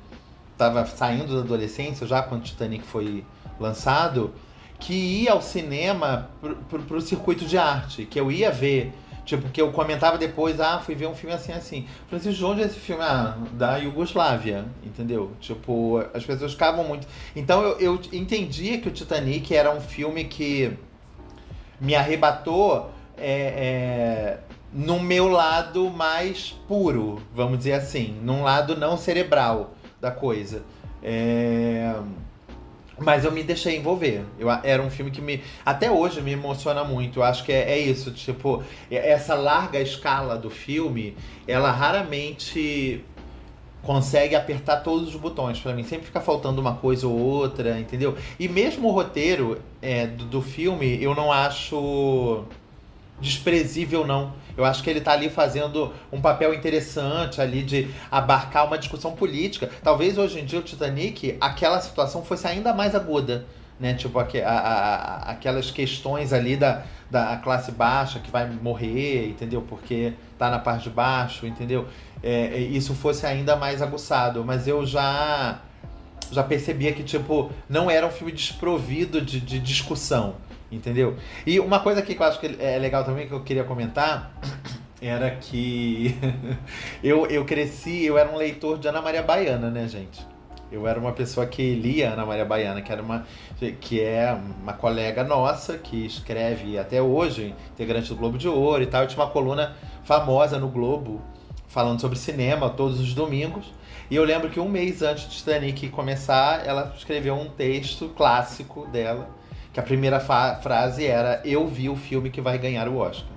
tava saindo da adolescência já quando Titanic foi lançado que ia ao cinema pro, pro, pro circuito de arte, que eu ia ver Tipo, que eu comentava depois, ah, fui ver um filme assim, assim. Falei assim, de onde é esse filme? Ah, da Iugoslávia, entendeu? Tipo, as pessoas ficavam muito. Então eu, eu entendia que o Titanic era um filme que me arrebatou é, é, no meu lado mais puro, vamos dizer assim, num lado não cerebral da coisa. É mas eu me deixei envolver. Eu, era um filme que me. Até hoje me emociona muito. Eu acho que é, é isso. Tipo, essa larga escala do filme, ela raramente consegue apertar todos os botões para mim. Sempre fica faltando uma coisa ou outra, entendeu? E mesmo o roteiro é, do, do filme, eu não acho desprezível, não. Eu acho que ele está ali fazendo um papel interessante ali de abarcar uma discussão política. Talvez hoje em dia o Titanic, aquela situação fosse ainda mais aguda. Né? Tipo, a, a, aquelas questões ali da, da classe baixa que vai morrer, entendeu? Porque tá na parte de baixo, entendeu? É, é isso fosse ainda mais aguçado. Mas eu já já percebia que, tipo, não era um filme desprovido de, de discussão Entendeu? E uma coisa aqui que eu acho que é legal também que eu queria comentar era que <laughs> eu, eu cresci, eu era um leitor de Ana Maria Baiana, né, gente? Eu era uma pessoa que lia Ana Maria Baiana, que era uma que é uma colega nossa que escreve até hoje, integrante do Globo de Ouro e tal. Eu tinha uma coluna famosa no Globo falando sobre cinema todos os domingos. E eu lembro que um mês antes de Titanic começar, ela escreveu um texto clássico dela que a primeira frase era eu vi o filme que vai ganhar o Oscar.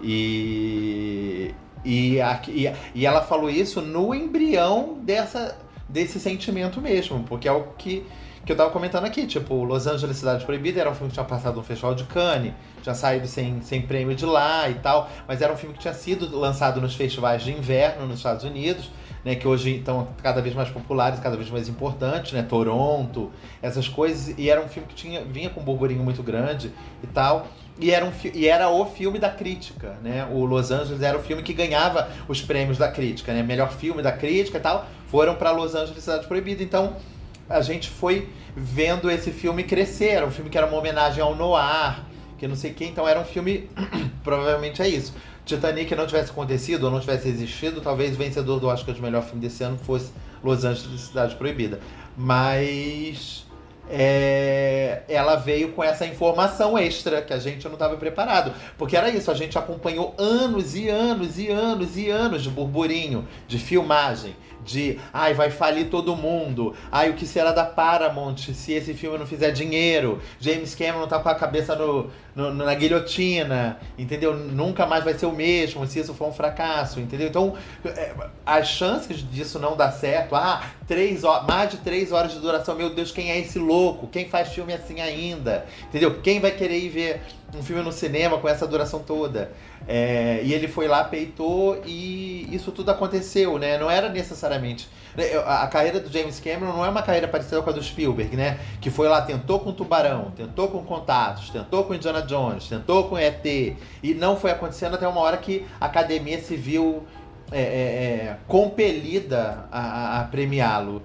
E, e, a, e, e ela falou isso no embrião dessa, desse sentimento mesmo, porque é o que, que eu tava comentando aqui, tipo, Los Angeles Cidade Proibida era um filme que tinha passado no Festival de Cannes, tinha saído sem, sem prêmio de lá e tal, mas era um filme que tinha sido lançado nos festivais de inverno nos Estados Unidos, né, que hoje estão cada vez mais populares, cada vez mais importantes, né, Toronto, essas coisas, e era um filme que tinha, vinha com um burburinho muito grande e tal. E era, um, e era o filme da crítica, né? O Los Angeles era o filme que ganhava os prêmios da crítica, né? Melhor filme da crítica e tal, foram para Los Angeles Cidade Proibida. Então, a gente foi vendo esse filme crescer. Era um filme que era uma homenagem ao noir, que não sei quem. Então, era um filme, <clears throat> provavelmente é isso. Titanic não tivesse acontecido ou não tivesse existido, talvez o vencedor do Oscar de melhor filme desse ano fosse Los Angeles Cidade Proibida. Mas é, ela veio com essa informação extra que a gente não estava preparado. Porque era isso, a gente acompanhou anos e anos e anos e anos de burburinho, de filmagem, de ai, vai falir todo mundo. Ai, o que será da Paramount se esse filme não fizer dinheiro? James Cameron tá com a cabeça no, no, na guilhotina, entendeu? Nunca mais vai ser o mesmo se isso for um fracasso, entendeu? Então, é, as chances disso não dar certo, ah, três horas, mais de três horas de duração, meu Deus, quem é esse louco? Quem faz filme assim ainda? Entendeu? Quem vai querer ir ver um filme no cinema com essa duração toda? É, e ele foi lá, peitou e isso tudo aconteceu, né? Não era necessariamente. Né, a carreira do James Cameron não é uma carreira parecida com a do Spielberg, né? Que foi lá, tentou com Tubarão, tentou com Contatos, tentou com Indiana Jones, tentou com ET. E não foi acontecendo até uma hora que a academia se viu é, é, é compelida a, a premiá-lo.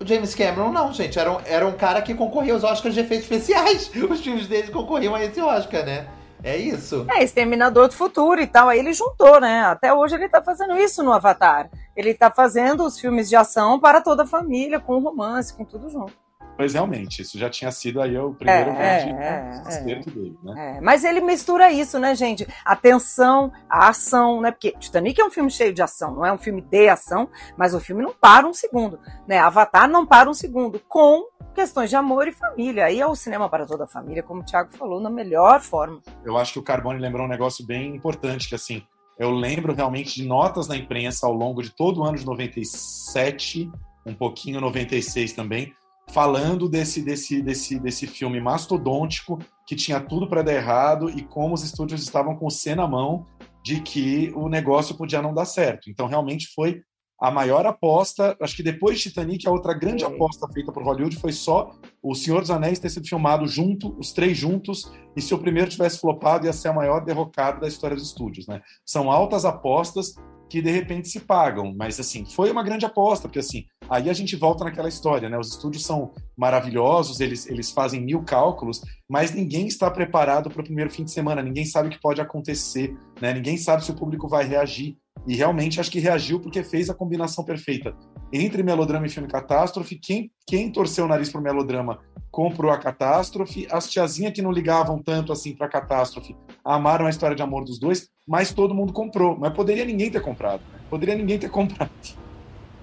O James Cameron, não, gente. Era um, era um cara que concorria aos Oscars de efeitos especiais. <laughs> Os filmes dele concorriam a esse Oscar, né? É isso. É, Exterminador do Futuro e tal. Aí ele juntou, né? Até hoje ele tá fazendo isso no Avatar. Ele tá fazendo os filmes de ação para toda a família, com romance, com tudo junto. Pois realmente, isso já tinha sido aí o primeiro é, grande é, acerto é, dele, né? É. Mas ele mistura isso, né, gente? A tensão, a ação, né? Porque Titanic é um filme cheio de ação, não é um filme de ação, mas o filme não para um segundo, né? Avatar não para um segundo, com questões de amor e família. Aí é o cinema para toda a família, como o Thiago falou, na melhor forma. Eu acho que o Carbone lembrou um negócio bem importante, que assim, eu lembro realmente de notas na imprensa ao longo de todo o ano de 97, um pouquinho 96 também, falando desse, desse, desse, desse filme mastodôntico que tinha tudo para dar errado e como os estúdios estavam com o C na mão de que o negócio podia não dar certo. Então, realmente foi a maior aposta. Acho que depois de Titanic, a outra grande aposta feita por Hollywood foi só O Senhor dos Anéis ter sido filmado junto, os três juntos, e se o primeiro tivesse flopado, ia ser a maior derrocada da história dos estúdios. Né? São altas apostas que de repente se pagam, mas assim, foi uma grande aposta, porque assim, aí a gente volta naquela história, né? Os estúdios são maravilhosos, eles, eles fazem mil cálculos, mas ninguém está preparado para o primeiro fim de semana, ninguém sabe o que pode acontecer, né? Ninguém sabe se o público vai reagir. E realmente acho que reagiu porque fez a combinação perfeita entre melodrama e filme catástrofe. Quem, quem torceu o nariz para o melodrama comprou a catástrofe. As tiazinhas que não ligavam tanto assim para a catástrofe amaram a história de amor dos dois, mas todo mundo comprou. Mas poderia ninguém ter comprado. Né? Poderia ninguém ter <laughs> comprado.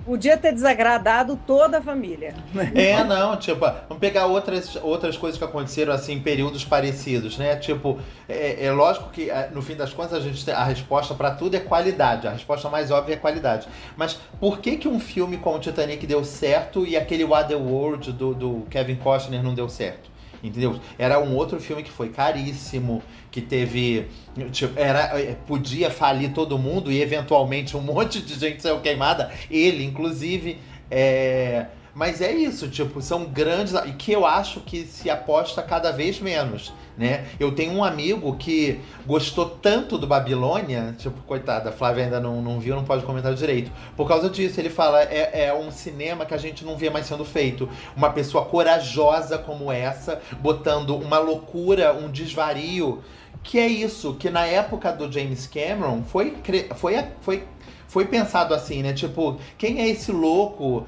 Podia ter desagradado toda a família. É, não, tipo, vamos pegar outras, outras coisas que aconteceram assim em períodos parecidos, né? Tipo, é, é lógico que é, no fim das contas a gente a resposta para tudo é qualidade. A resposta mais óbvia é qualidade. Mas por que que um filme como o Titanic deu certo e aquele Waterworld do, do Kevin Costner não deu certo? Entendeu? Era um outro filme que foi caríssimo, que teve. Tipo, era, é, podia falir todo mundo e eventualmente um <laughs> monte de gente saiu queimada, ele, inclusive. É, mas é isso, tipo, são grandes. E que eu acho que se aposta cada vez menos, né? Eu tenho um amigo que gostou tanto do Babilônia, tipo, coitada, a Flávia ainda não, não viu, não pode comentar direito. Por causa disso, ele fala: é, é um cinema que a gente não vê mais sendo feito. Uma pessoa corajosa como essa, botando uma loucura, um desvario. Que é isso, que na época do James Cameron foi, foi, foi foi pensado assim, né? Tipo, quem é esse louco?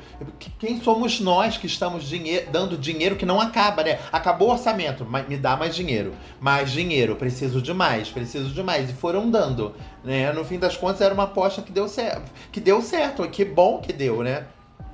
Quem somos nós que estamos dinheiro, dando dinheiro que não acaba, né? Acabou o orçamento, me dá mais dinheiro. Mais dinheiro, preciso de mais, preciso de mais. E foram dando, né? No fim das contas, era uma aposta que deu certo. Que deu certo, que bom que deu, né?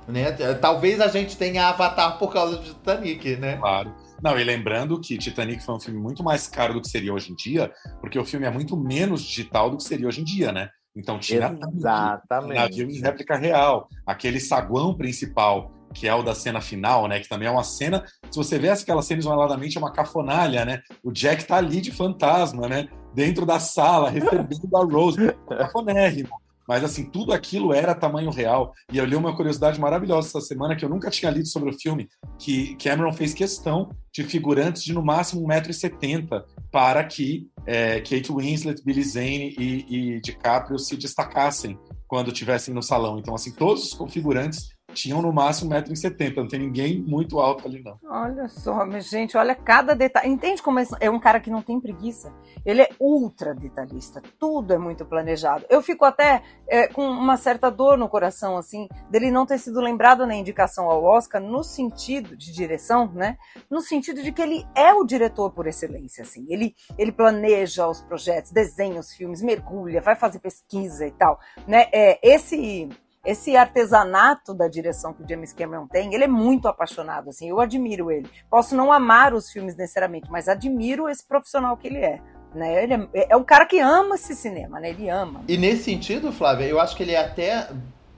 né? Talvez a gente tenha Avatar por causa do Titanic, né? Claro. Não, e lembrando que Titanic foi um filme muito mais caro do que seria hoje em dia, porque o filme é muito menos digital do que seria hoje em dia, né? Então tinha Exatamente. navio em réplica real. Aquele saguão principal, que é o da cena final, né? Que também é uma cena. Se você vê aquela cena isoladamente, é uma cafonalha, né? O Jack tá ali de fantasma, né? Dentro da sala, recebendo a Rose. Cafonérrimo. Mas, assim, tudo aquilo era tamanho real. E eu li uma curiosidade maravilhosa essa semana que eu nunca tinha lido sobre o filme, que Cameron fez questão de figurantes de no máximo 1,70m para que é, Kate Winslet, Billy Zane e, e DiCaprio se destacassem quando estivessem no salão. Então, assim, todos os configurantes tinham no máximo 1,70m, não tem ninguém muito alto ali, não. Olha só, minha gente, olha cada detalhe. Entende como é um cara que não tem preguiça? Ele é ultra detalhista, tudo é muito planejado. Eu fico até é, com uma certa dor no coração, assim, dele não ter sido lembrado na indicação ao Oscar, no sentido de direção, né? No sentido de que ele é o diretor por excelência, assim. Ele, ele planeja os projetos, desenha os filmes, mergulha, vai fazer pesquisa e tal, né? É, esse esse artesanato da direção que o James Cameron tem, ele é muito apaixonado, assim, eu admiro ele. Posso não amar os filmes necessariamente, mas admiro esse profissional que ele é. Né? Ele é, é um cara que ama esse cinema, né? Ele ama. E nesse sentido, Flávia, eu acho que ele é até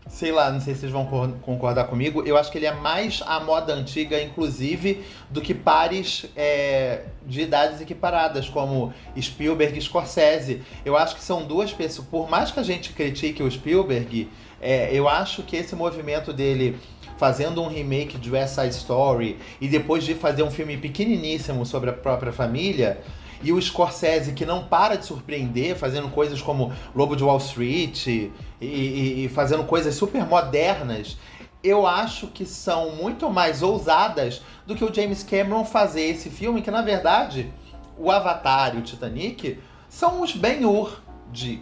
sei lá, não sei se vocês vão concordar comigo, eu acho que ele é mais a moda antiga, inclusive, do que pares é, de idades equiparadas, como Spielberg e Scorsese. Eu acho que são duas pessoas, por mais que a gente critique o Spielberg, é, eu acho que esse movimento dele fazendo um remake de West Side Story e depois de fazer um filme pequeniníssimo sobre a própria família, e o Scorsese que não para de surpreender, fazendo coisas como Lobo de Wall Street e, e, e, fazendo coisas super modernas, eu acho que são muito mais ousadas do que o James Cameron fazer esse filme, que na verdade o Avatar e o Titanic são os Ben-Hur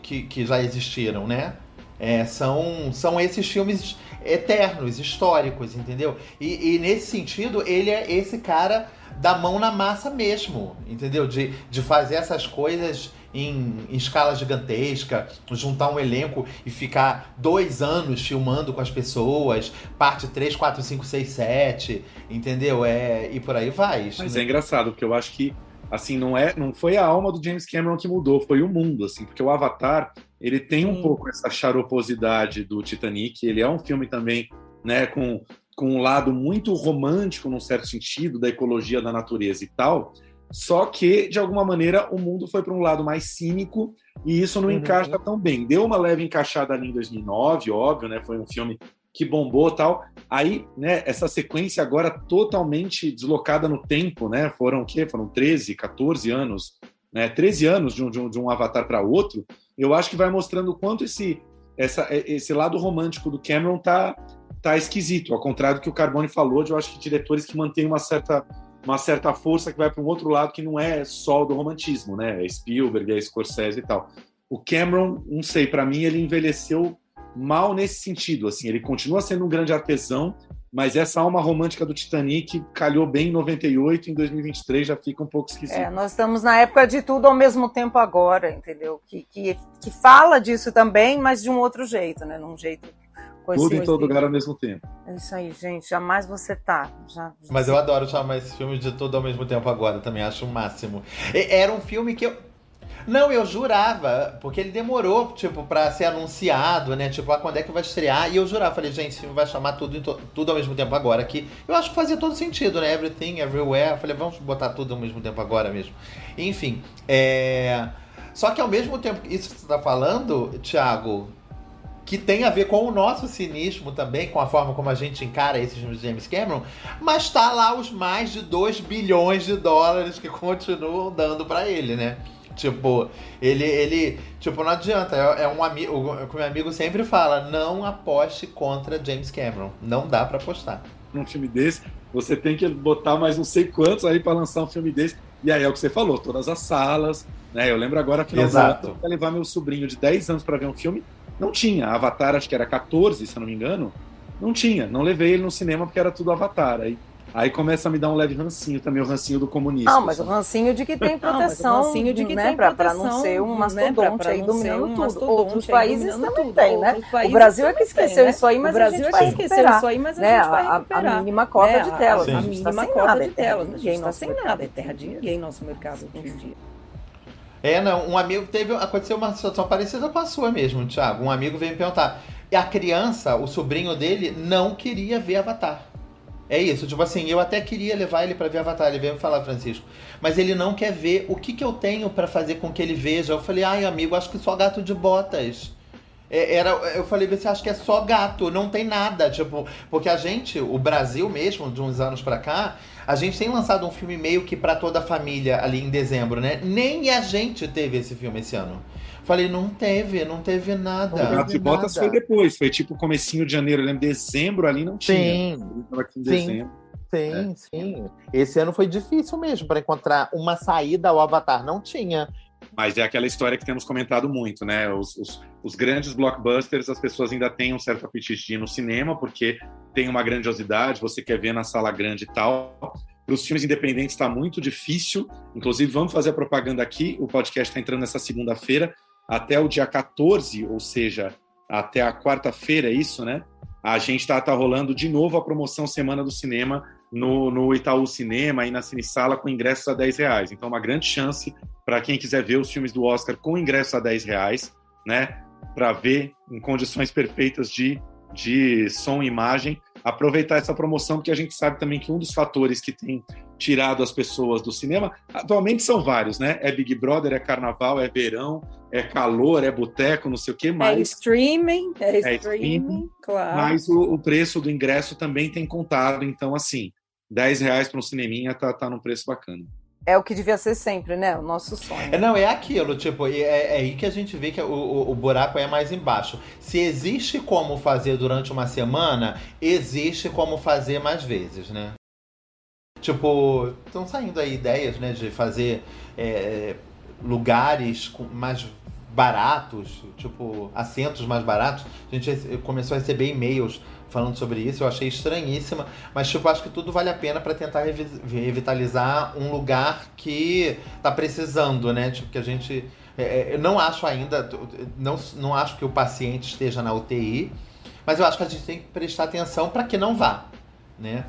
que, que já existiram, né? É, são, são esses filmes eternos, históricos, entendeu? E, e, nesse sentido, ele é esse cara da mão na massa mesmo, entendeu? De, de fazer essas coisas em, em escala gigantesca, juntar um elenco e ficar dois anos filmando com as pessoas, parte 3, 4, 5, 6, 7, entendeu? É, e por aí vai. Mas né? é engraçado, porque eu acho que assim, não é, não foi a alma do James Cameron que mudou, foi o mundo, assim, porque o Avatar, ele tem um pouco essa charoposidade do Titanic, ele é um filme também, né, com, com um lado muito romântico, num certo sentido, da ecologia da natureza e tal, só que, de alguma maneira, o mundo foi para um lado mais cínico e isso não uhum. encaixa tão bem. Deu uma leve encaixada ali em 2009, óbvio, né? Foi um filme que bombou tal. Aí, né, essa sequência agora totalmente deslocada no tempo, né? Foram o quê? Foram 13, 14 anos, né? 13 anos de um, de um, de um avatar para outro. Eu acho que vai mostrando o quanto esse, essa, esse lado romântico do Cameron tá tá esquisito. Ao contrário do que o Carbone falou, de eu acho que diretores que mantêm uma certa, uma certa força que vai para um outro lado que não é só do romantismo, né? É Spielberg, é Scorsese e tal. O Cameron, não sei, para mim ele envelheceu mal nesse sentido. Assim, ele continua sendo um grande artesão, mas essa alma romântica do Titanic calhou bem em 98, em 2023 já fica um pouco esquisito. É, nós estamos na época de tudo ao mesmo tempo agora, entendeu? Que, que, que fala disso também, mas de um outro jeito, né? Num jeito tudo em todo lugar ao mesmo tempo. É isso aí, gente. Jamais você tá. Já... Mas eu adoro chamar esse filme de tudo ao mesmo tempo agora, também acho o máximo. Era um filme que eu. Não, eu jurava, porque ele demorou, tipo, pra ser anunciado, né? Tipo, ah, quando é que vai estrear? E eu jurava, falei, gente, esse filme vai chamar tudo, tudo ao mesmo tempo agora. Que eu acho que fazia todo sentido, né? Everything, everywhere. falei, vamos botar tudo ao mesmo tempo agora mesmo. Enfim, é. Só que ao mesmo tempo, isso que você tá falando, Thiago, que tem a ver com o nosso cinismo também, com a forma como a gente encara esses filmes de James Cameron, mas tá lá os mais de 2 bilhões de dólares que continuam dando para ele, né? Tipo, ele, ele, tipo, não adianta. É, é um amigo, o que meu amigo sempre fala, não aposte contra James Cameron. Não dá para apostar. Num filme desse, você tem que botar mais não sei quantos aí para lançar um filme desse. E aí é o que você falou, todas as salas, né? Eu lembro agora que eu ia levar meu sobrinho de 10 anos para ver um filme, não tinha. Avatar, acho que era 14, se eu não me engano. Não tinha. Não levei ele no cinema porque era tudo Avatar. Aí, aí começa a me dar um leve rancinho também, o rancinho do comunista. Não, mas o rancinho de que tem proteção, não, rancinho de que né, tem pra, proteção, pra não ser um mastodonte né, aí dominando um tudo. Outros países também tem, né? O Brasil é que esqueceu tem, isso aí, mas o Brasil a gente é que esqueceu isso aí, mas a gente vai recuperar. A, mínima cota né? de telas. A mínima cota de telas. Ninguém tá sem nada. É terra de ninguém nosso mercado hoje em dia. É, não, um amigo teve. Aconteceu uma situação parecida com a sua mesmo, Thiago. Um amigo veio me perguntar. E a criança, o sobrinho dele, não queria ver Avatar. É isso, tipo assim, eu até queria levar ele para ver Avatar, ele veio me falar, Francisco, mas ele não quer ver. O que, que eu tenho para fazer com que ele veja? Eu falei, ai, amigo, acho que só gato de botas. É, era, eu falei, você acha que é só gato, não tem nada, tipo, porque a gente, o Brasil mesmo, de uns anos pra cá, a gente tem lançado um filme meio que para toda a família ali em dezembro, né? Nem a gente teve esse filme esse ano. Falei, não teve, não teve nada. O Gato de Botas foi depois, foi tipo comecinho de janeiro, eu lembro, dezembro ali não tinha. Sim, aqui em dezembro. Sim, é. sim. Esse ano foi difícil mesmo para encontrar uma saída ao Avatar. Não tinha. Mas é aquela história que temos comentado muito, né? Os, os, os, grandes blockbusters, as pessoas ainda têm um certo apetite de ir no cinema, porque tem uma grandiosidade, você quer ver na sala grande e tal. Para os filmes independentes está muito difícil. Inclusive, vamos fazer a propaganda aqui. O podcast está entrando nessa segunda-feira. Até o dia 14, ou seja, até a quarta-feira, é isso, né? A gente está tá rolando de novo a promoção Semana do Cinema no, no Itaú Cinema e na Cine Sala com ingressos a 10 reais. Então, uma grande chance para quem quiser ver os filmes do Oscar com ingressos a 10 reais, né? Para ver em condições perfeitas de, de som e imagem. Aproveitar essa promoção, porque a gente sabe também que um dos fatores que tem tirado as pessoas do cinema, atualmente são vários, né? É Big Brother, é carnaval, é verão, é calor, é boteco, não sei o quê, mas... É streaming, é, é streaming, streaming, claro. Mas o, o, preço do ingresso também tem contado, então, assim, 10 reais para um cineminha tá, tá num preço bacana. É o que devia ser sempre, né? O nosso sonho. É, não, é aquilo, tipo, é, é aí que a gente vê que o, o, o, buraco é mais embaixo. Se existe como fazer durante uma semana, existe como fazer mais vezes, né? Tipo, estão saindo aí ideias, né, de fazer é, lugares com mais baratos, tipo, assentos mais baratos. A gente começou a receber e-mails falando sobre isso, eu achei estranhíssima, mas tipo, acho que tudo vale a pena para tentar revitalizar um lugar que tá precisando, né? Tipo, que a gente é, é, eu não acho ainda, não, não acho que o paciente esteja na UTI, mas eu acho que a gente tem que prestar atenção para que não vá, né?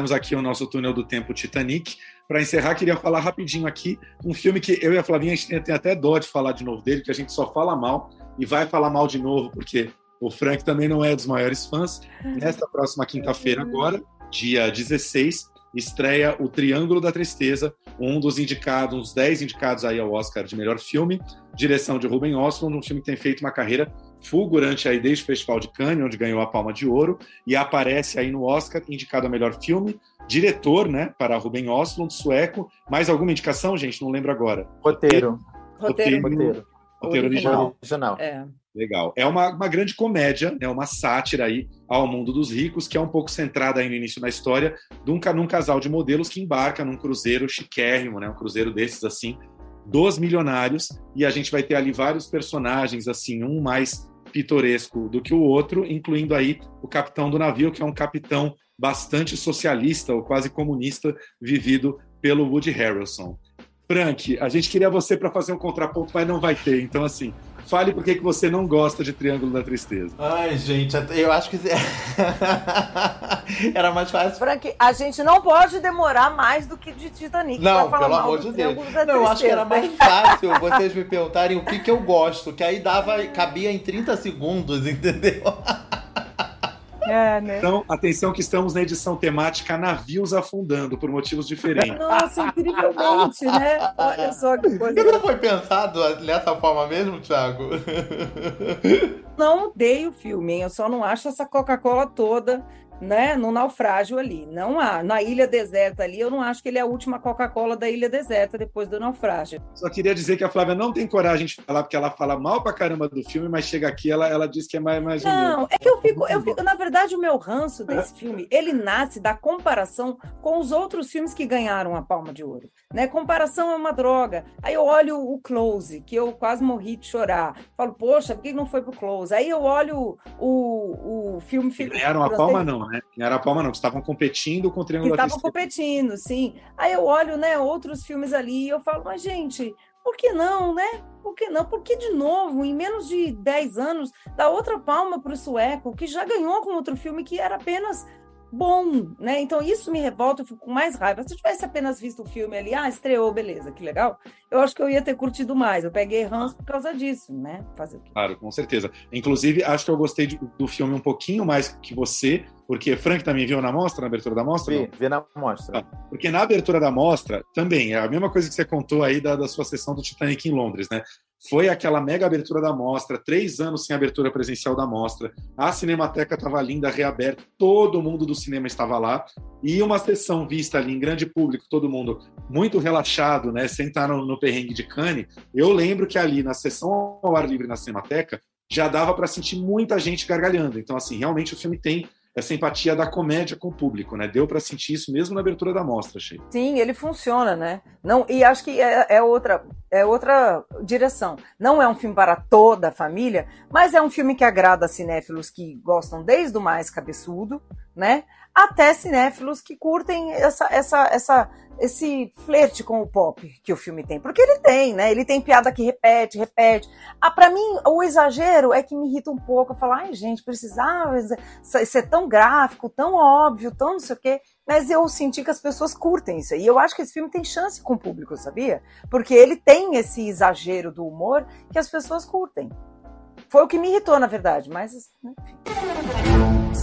Fizemos aqui o nosso túnel do tempo Titanic. Para encerrar, queria falar rapidinho aqui um filme que eu e a Flavinha a gente tem até dó de falar de novo dele, que a gente só fala mal e vai falar mal de novo, porque o Frank também não é dos maiores fãs. <laughs> Nesta próxima quinta-feira, agora, dia 16, estreia O Triângulo da Tristeza, um dos indicados, uns 10 indicados aí ao Oscar de melhor filme, direção de Ruben Ostlund, um filme que tem feito uma carreira fulgurante aí desde o Festival de Cannes, onde ganhou a Palma de Ouro, e aparece aí no Oscar, indicado a melhor filme, diretor, né, para Ruben Ostlund, sueco. Mais alguma indicação, gente? Não lembro agora. Roteiro. Roteiro. Roteiro. Roteiro original. Original. É. Legal. É uma, uma grande comédia, né, uma sátira aí ao mundo dos ricos, que é um pouco centrada aí no início da história de um, ca- num casal de modelos que embarca num cruzeiro chiquérrimo, né, um cruzeiro desses assim, dos milionários, e a gente vai ter ali vários personagens, assim, um mais pitoresco do que o outro, incluindo aí o capitão do navio, que é um capitão bastante socialista ou quase comunista, vivido pelo Woody Harrelson. Frank, a gente queria você para fazer um contraponto, mas não vai ter. Então, assim, fale por que que você não gosta de Triângulo da Tristeza. Ai, gente, eu acho que. <laughs> Era mais fácil. Frank, a gente não pode demorar mais do que de Titanic Não, pra falar pelo mal amor de Deus. Triângulo da Não, eu acho que era Tristeza. mais fácil vocês me perguntarem o que, que eu gosto, que aí dava, cabia em 30 segundos, entendeu? <laughs> É, né? Então, atenção que estamos na edição temática Navios Afundando, por motivos diferentes. Nossa, incrivelmente, né? Olha só que coisa. Não foi pensado dessa forma mesmo, Thiago? Não odeio o filme, hein? Eu só não acho essa Coca-Cola toda, né, no naufrágio ali. Não há. Na ilha deserta ali, eu não acho que ele é a última Coca-Cola da ilha deserta depois do naufrágio. Só queria dizer que a Flávia não tem coragem de falar, porque ela fala mal pra caramba do filme, mas chega aqui ela, ela diz que é mais, mais. Não, é que eu fico, eu fico. Na verdade, o meu ranço desse filme, ele nasce da comparação com os outros filmes que ganharam a Palma de Ouro. Né? Comparação é uma droga. Aí eu olho o Close, que eu quase morri de chorar. Falo, poxa, por que não foi pro Close? Aí eu olho o, o filme. Ganharam a palma, não, né? Ganharam a palma, não, que estavam competindo com o Triângulo da estavam competindo, sim. Aí eu olho, né, outros filmes ali e eu falo, mas gente, por que não, né? Por que não? Porque de novo, em menos de 10 anos, dá outra palma para o sueco, que já ganhou com outro filme que era apenas bom, né? Então isso me revolta, eu fico com mais raiva. Se eu tivesse apenas visto o filme ali, ah, estreou, beleza, que legal. Eu acho que eu ia ter curtido mais. Eu peguei ranço por causa disso, né? Fazer o quê? Claro, com certeza. Inclusive, acho que eu gostei de- do filme um pouquinho mais que você, porque Frank também viu na mostra, na abertura da mostra? Vi, vi na mostra. Porque na abertura da mostra, também, é a mesma coisa que você contou aí da, da sua sessão do Titanic em Londres, né? Foi aquela mega abertura da mostra, três anos sem abertura presencial da mostra. A Cinemateca estava linda, reaberta, todo mundo do cinema estava lá. E uma sessão vista ali em grande público, todo mundo muito relaxado, né? Estar no, perrengue de Cannes. Eu lembro que ali na sessão ao ar livre na Cinemateca já dava para sentir muita gente gargalhando. Então, assim, realmente o filme tem essa empatia da comédia com o público, né? Deu para sentir isso mesmo na abertura da mostra, achei. Sim, ele funciona, né? Não, e acho que é, é outra, é outra direção. Não é um filme para toda a família, mas é um filme que agrada cinéfilos que gostam desde o mais cabeçudo, né? Até cinéfilos que curtem essa, essa, essa, esse flerte com o pop que o filme tem. Porque ele tem, né? Ele tem piada que repete, repete. Ah, para mim, o exagero é que me irrita um pouco. Eu falo, ai, gente, precisava ser tão gráfico, tão óbvio, tão não sei o quê. Mas eu senti que as pessoas curtem isso. E eu acho que esse filme tem chance com o público, sabia? Porque ele tem esse exagero do humor que as pessoas curtem. Foi o que me irritou, na verdade, mas enfim.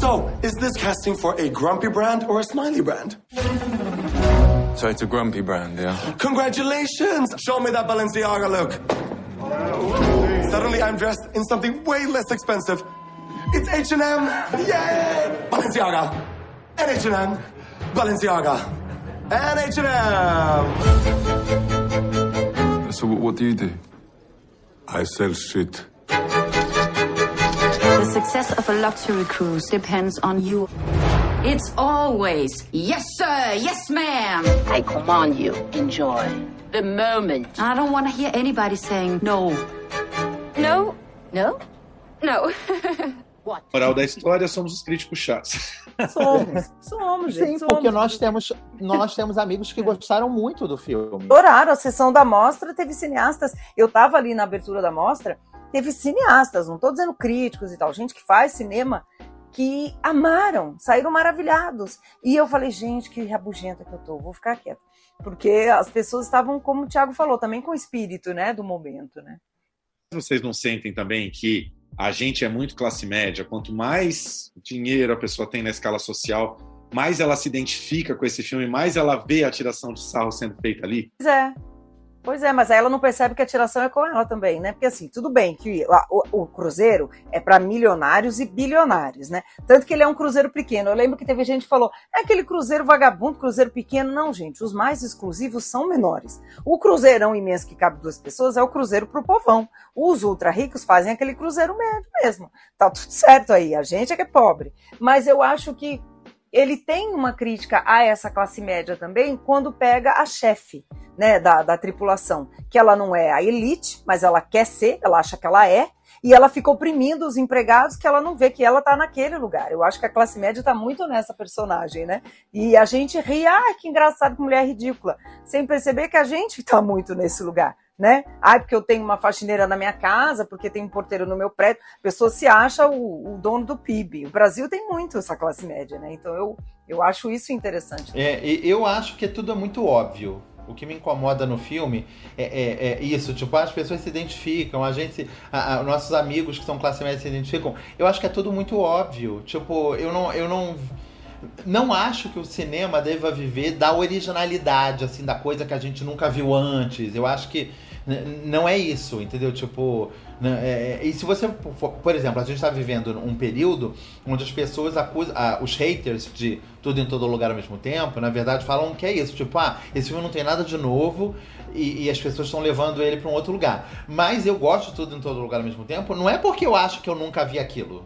So, is this casting for a grumpy brand or a smiley brand? So it's a grumpy brand, yeah? Congratulations! Show me that Balenciaga look. Suddenly I'm dressed in something way less expensive. It's H&M! Yay! Balenciaga! And H&M! Balenciaga! And H&M! So what, what do you do? I sell shit. The success of a luxury cruise depends on you. It's always, yes, sir, yes, ma'am. I command you, enjoy the moment. I don't want to hear anybody saying no. No? No? No. <laughs> Moral da história, somos os críticos chatos. <laughs> Somos, somos, gente. Sim, somos. porque nós temos, nós temos amigos que gostaram muito do filme. adoraram a sessão da mostra, teve cineastas. Eu estava ali na abertura da mostra, teve cineastas, não estou dizendo críticos e tal, gente que faz cinema que amaram, saíram maravilhados. E eu falei, gente, que rabugenta que eu tô, vou ficar quieta. Porque as pessoas estavam, como o Thiago falou, também com o espírito, né, do momento, né? Vocês não sentem também que a gente é muito classe média, quanto mais dinheiro a pessoa tem na escala social, mais ela se identifica com esse filme, mais ela vê a tiração de sarro sendo feita ali? Pois é, Pois é, mas aí ela não percebe que a tiração é com ela também, né? Porque assim, tudo bem que o, o Cruzeiro é para milionários e bilionários, né? Tanto que ele é um Cruzeiro pequeno. Eu lembro que teve gente que falou, é aquele Cruzeiro vagabundo, Cruzeiro pequeno. Não, gente, os mais exclusivos são menores. O Cruzeirão imenso que cabe duas pessoas é o Cruzeiro pro povão. Os ultra ricos fazem aquele Cruzeiro médio mesmo. Tá tudo certo aí, a gente é que é pobre. Mas eu acho que ele tem uma crítica a essa classe média também quando pega a chefe né, da, da tripulação, que ela não é a elite, mas ela quer ser, ela acha que ela é, e ela fica oprimindo os empregados que ela não vê que ela tá naquele lugar. Eu acho que a classe média tá muito nessa personagem, né? E a gente ri, ah, que engraçado, que mulher ridícula, sem perceber que a gente tá muito nesse lugar. Né? Ah, porque eu tenho uma faxineira na minha casa, porque tem um porteiro no meu prédio. A pessoa se acha o, o dono do PIB. O Brasil tem muito essa classe média, né? Então eu, eu acho isso interessante. É, eu acho que tudo é muito óbvio. O que me incomoda no filme é, é, é isso, tipo, as pessoas se identificam, a gente, a, a, nossos amigos que são classe média se identificam. Eu acho que é tudo muito óbvio. Tipo, eu não, eu não, não acho que o cinema deva viver da originalidade, assim, da coisa que a gente nunca viu antes. Eu acho que não é isso, entendeu? Tipo, né, é, e se você, por exemplo, a gente está vivendo um período onde as pessoas acusam, ah, os haters de tudo em todo lugar ao mesmo tempo, na verdade falam que é isso, tipo, ah, esse filme não tem nada de novo e, e as pessoas estão levando ele para um outro lugar. Mas eu gosto de tudo em todo lugar ao mesmo tempo, não é porque eu acho que eu nunca vi aquilo.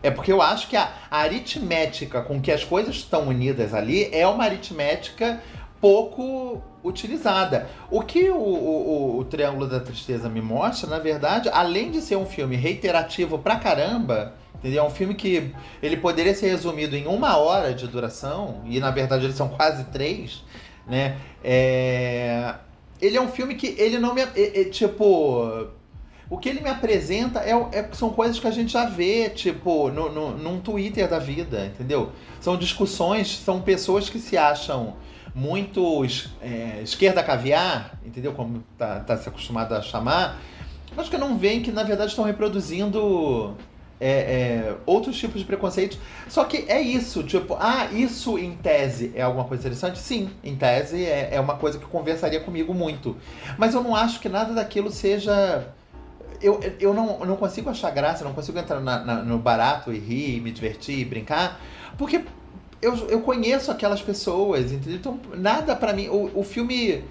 É porque eu acho que a, a aritmética com que as coisas estão unidas ali é uma aritmética pouco utilizada. O que o, o, o, Triângulo da Tristeza me mostra, na verdade, além de ser um filme reiterativo pra caramba, entendeu? É um filme que ele poderia ser resumido em uma hora de duração, e na verdade eles são quase três, né? É... Ele é um filme que ele não me. É, é, tipo. O que ele me apresenta é, é, são coisas que a gente já vê, tipo, no, no, num Twitter da vida, entendeu? São discussões, são pessoas que se acham muito é, esquerda caviar, entendeu? Como tá, tá se acostumado a chamar, mas que não veem que na verdade estão reproduzindo é, é, outros tipos de preconceito. Só que é isso, tipo, ah, isso em tese é alguma coisa interessante? Sim, em tese é, é uma coisa que conversaria comigo muito. Mas eu não acho que nada daquilo seja. Eu, eu não, eu não consigo achar graça, não consigo entrar na, na, no barato e rir, me divertir, e brincar, porque eu, eu conheço aquelas pessoas, entendeu? Então, nada para mim. O, o filme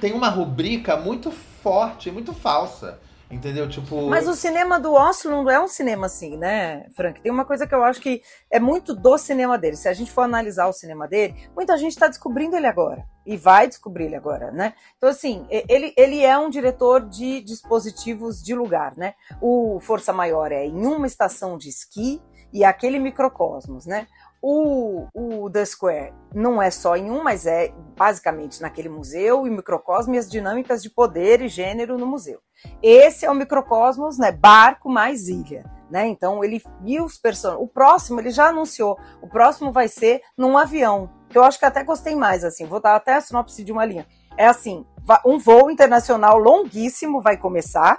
tem uma rubrica muito forte, muito falsa. Entendeu? Tipo. Mas o cinema do Oslo não é um cinema assim, né, Frank? Tem uma coisa que eu acho que é muito do cinema dele. Se a gente for analisar o cinema dele, muita gente está descobrindo ele agora. E vai descobrir ele agora, né? Então, assim, ele, ele é um diretor de dispositivos de lugar, né? O Força Maior é em uma estação de esqui e aquele microcosmos, né? O, o The Square não é só em um, mas é basicamente naquele museu e microcosmo e as dinâmicas de poder e gênero no museu. Esse é o microcosmos, né? Barco mais ilha. Né? Então ele viu os personagens. O próximo ele já anunciou. O próximo vai ser num avião. Que eu acho que até gostei mais assim. Vou dar até a sinopse de uma linha. É assim, um voo internacional longuíssimo vai começar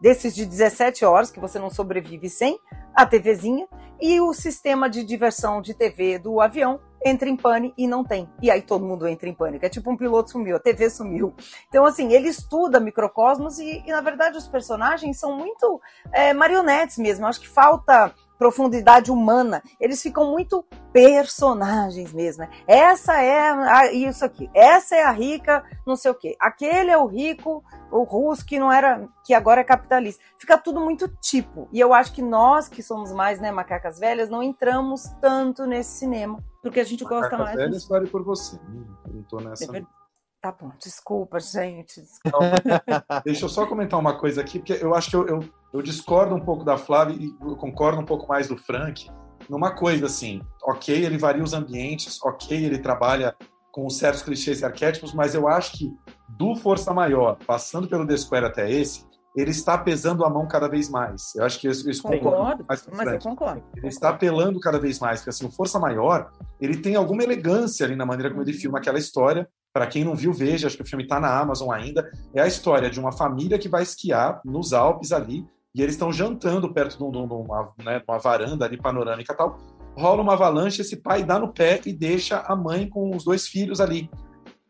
desses de 17 horas que você não sobrevive sem a TVzinha e o sistema de diversão de TV do avião entra em pane e não tem. E aí todo mundo entra em pânico. É tipo um piloto sumiu, a TV sumiu. Então, assim, ele estuda microcosmos e, e na verdade, os personagens são muito é, marionetes mesmo. Eu acho que falta profundidade humana. Eles ficam muito personagens mesmo. Né? Essa é a, isso aqui. Essa é a rica, não sei o quê. Aquele é o rico, o russo que não era, que agora é capitalista. Fica tudo muito tipo. E eu acho que nós que somos mais, né, macacas velhas, não entramos tanto nesse cinema, porque a gente Macaca gosta mais. Velha, espere por você. Eu não tô nessa. É Tá bom, desculpa, gente. Desculpa. <laughs> Deixa eu só comentar uma coisa aqui, porque eu acho que eu, eu, eu discordo um pouco da Flávia e concordo um pouco mais do Frank numa coisa assim. Ok, ele varia os ambientes, ok, ele trabalha com certos clichês e arquétipos, mas eu acho que do Força Maior, passando pelo The Square até esse, ele está pesando a mão cada vez mais. Eu acho que isso, isso concordo, mas eu concordo. Ele está apelando cada vez mais, porque assim, o Força Maior, ele tem alguma elegância ali na maneira como ele filma aquela história. Para quem não viu, veja, acho que o filme está na Amazon ainda. É a história de uma família que vai esquiar nos Alpes ali, e eles estão jantando perto de, um, uma, né, uma varanda ali panorâmica tal. Rola uma avalanche, esse pai dá no pé e deixa a mãe com os dois filhos ali.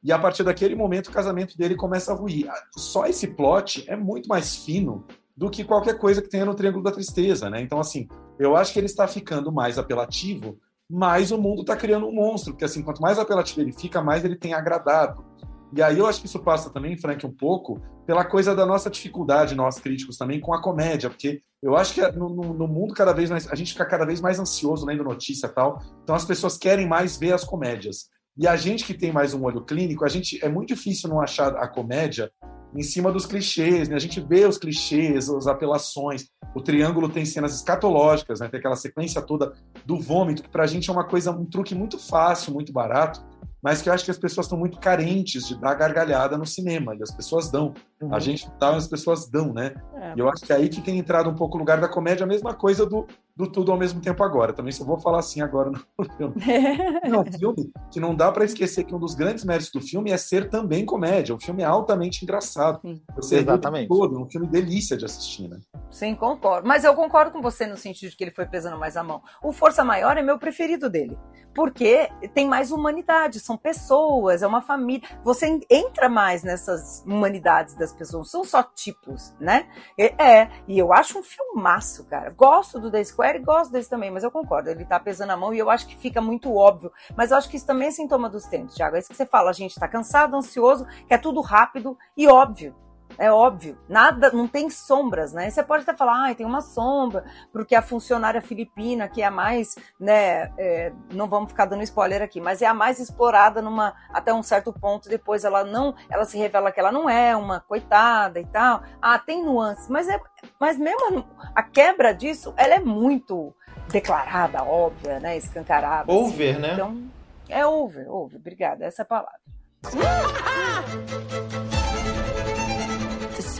E a partir daquele momento o casamento dele começa a ruir. Só esse plot é muito mais fino do que qualquer coisa que tenha no Triângulo da Tristeza, né? Então, assim, eu acho que ele está ficando mais apelativo, mais o mundo está criando um monstro, porque assim, quanto mais apelativo ele fica, mais ele tem agradado. E aí eu acho que isso passa também, Frank, um pouco pela coisa da nossa dificuldade, nós críticos também, com a comédia, porque eu acho que no, no, mundo cada vez mais, a gente fica cada vez mais ansioso lendo notícia e tal, então as pessoas querem mais ver as comédias. E a gente que tem mais um olho clínico, a gente é muito difícil não achar a comédia em cima dos clichês, né? A gente vê os clichês, as apelações. O triângulo tem cenas escatológicas, né? Tem aquela sequência toda do vômito, que pra gente é uma coisa, um truque muito fácil, muito barato, mas que eu acho que as pessoas estão muito carentes de dar gargalhada no cinema, e as pessoas dão. Uhum. A gente dá, as pessoas dão, né? É. E eu acho que é aí que tem entrado um pouco o lugar da comédia, a mesma coisa do, do tudo ao mesmo tempo agora. Também só vou falar assim agora no <laughs> filme. <laughs> é um filme que não dá para esquecer que um dos grandes méritos do filme é ser também comédia. O filme é altamente engraçado. Você Exatamente. Todo, é um filme delícia de assistir, né? Sim, concordo. Mas eu concordo com você no sentido de que ele foi pesando mais a mão. O Força Maior é meu preferido dele. Porque tem mais humanidade, são pessoas, é uma família. Você entra mais nessas humanidades das pessoas, são só tipos, né? É, e eu acho um filmaço, cara. Gosto do The Square e gosto desse também, mas eu concordo, ele tá pesando a mão e eu acho que fica muito óbvio. Mas eu acho que isso também é sintoma dos tempos, Thiago. É isso que você fala, a gente tá cansado, ansioso, quer tudo rápido e óbvio. É óbvio, nada, não tem sombras, né? Você pode até falar, ah, tem uma sombra, porque a funcionária filipina, que é a mais, né, é, não vamos ficar dando spoiler aqui, mas é a mais explorada numa, até um certo ponto, depois ela não, ela se revela que ela não é uma coitada e tal. Ah, tem nuances, mas é, mas mesmo a quebra disso, ela é muito declarada, óbvia, né, escancarada. Assim. Over, assim. né? Então, é over, over, obrigada, essa é a palavra. <laughs>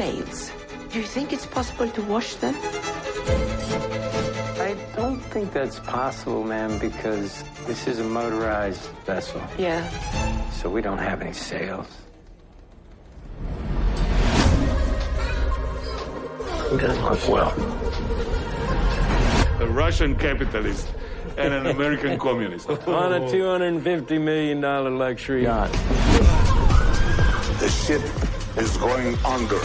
the sails. Do you think it's possible to wash them? I don't think that's possible, ma'am, because this is a motorized vessel. Yeah. So we don't have any sails. It doesn't look well. A Russian capitalist and an American <laughs> communist. On a $250 million luxury yacht. The ship is going under.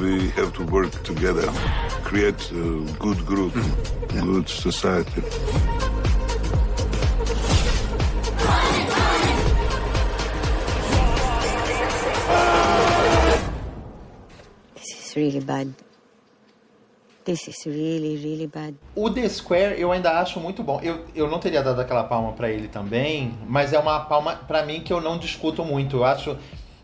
We have to work together, create a good group, good society. This is really bad. This is really, really bad. O The Square eu ainda acho muito bom. Eu, eu não teria dado aquela palma para ele também, mas é uma palma para mim que eu não discuto muito. Eu acho,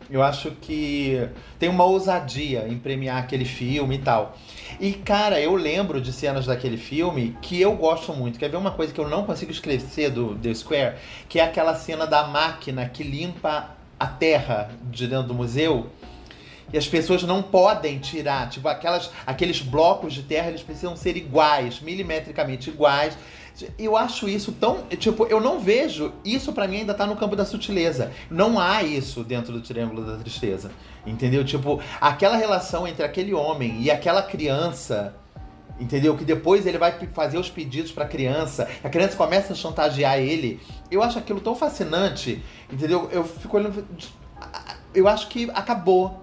eu acho que tem uma ousadia em premiar aquele filme e tal. E cara, eu lembro de cenas daquele filme que eu gosto muito. Quer ver uma coisa que eu não consigo esquecer do The Square, que é aquela cena da máquina que limpa a terra de dentro do museu e as pessoas não podem tirar, tipo, aquelas, aqueles blocos de terra, eles precisam ser iguais, milimetricamente iguais. Eu acho isso tão, tipo, eu não vejo, isso para mim ainda tá no campo da sutileza. Não há isso dentro do Triângulo da Tristeza. Entendeu? Tipo, aquela relação entre aquele homem e aquela criança, entendeu? Que depois ele vai fazer os pedidos para a criança, a criança começa a chantagear ele. Eu acho aquilo tão fascinante, entendeu? Eu fico olhando, eu acho que acabou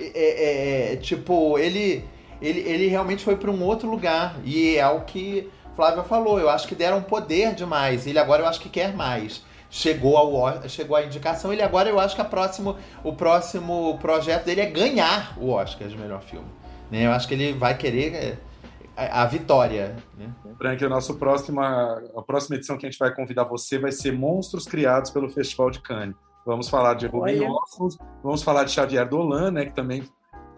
é, é, é, tipo, ele, ele, ele realmente foi para um outro lugar. E é o que Flávia falou. Eu acho que deram poder demais. Ele agora eu acho que quer mais. Chegou, ao, chegou a indicação, ele agora eu acho que a próximo, o próximo projeto dele é ganhar o Oscar de melhor filme. Né? Eu acho que ele vai querer é, a, a vitória. Né? Frank, a nossa próxima, a próxima edição que a gente vai convidar você vai ser Monstros Criados pelo Festival de Cannes. Vamos falar de Rubem Ossos, vamos falar de Xavier Dolan, né, que também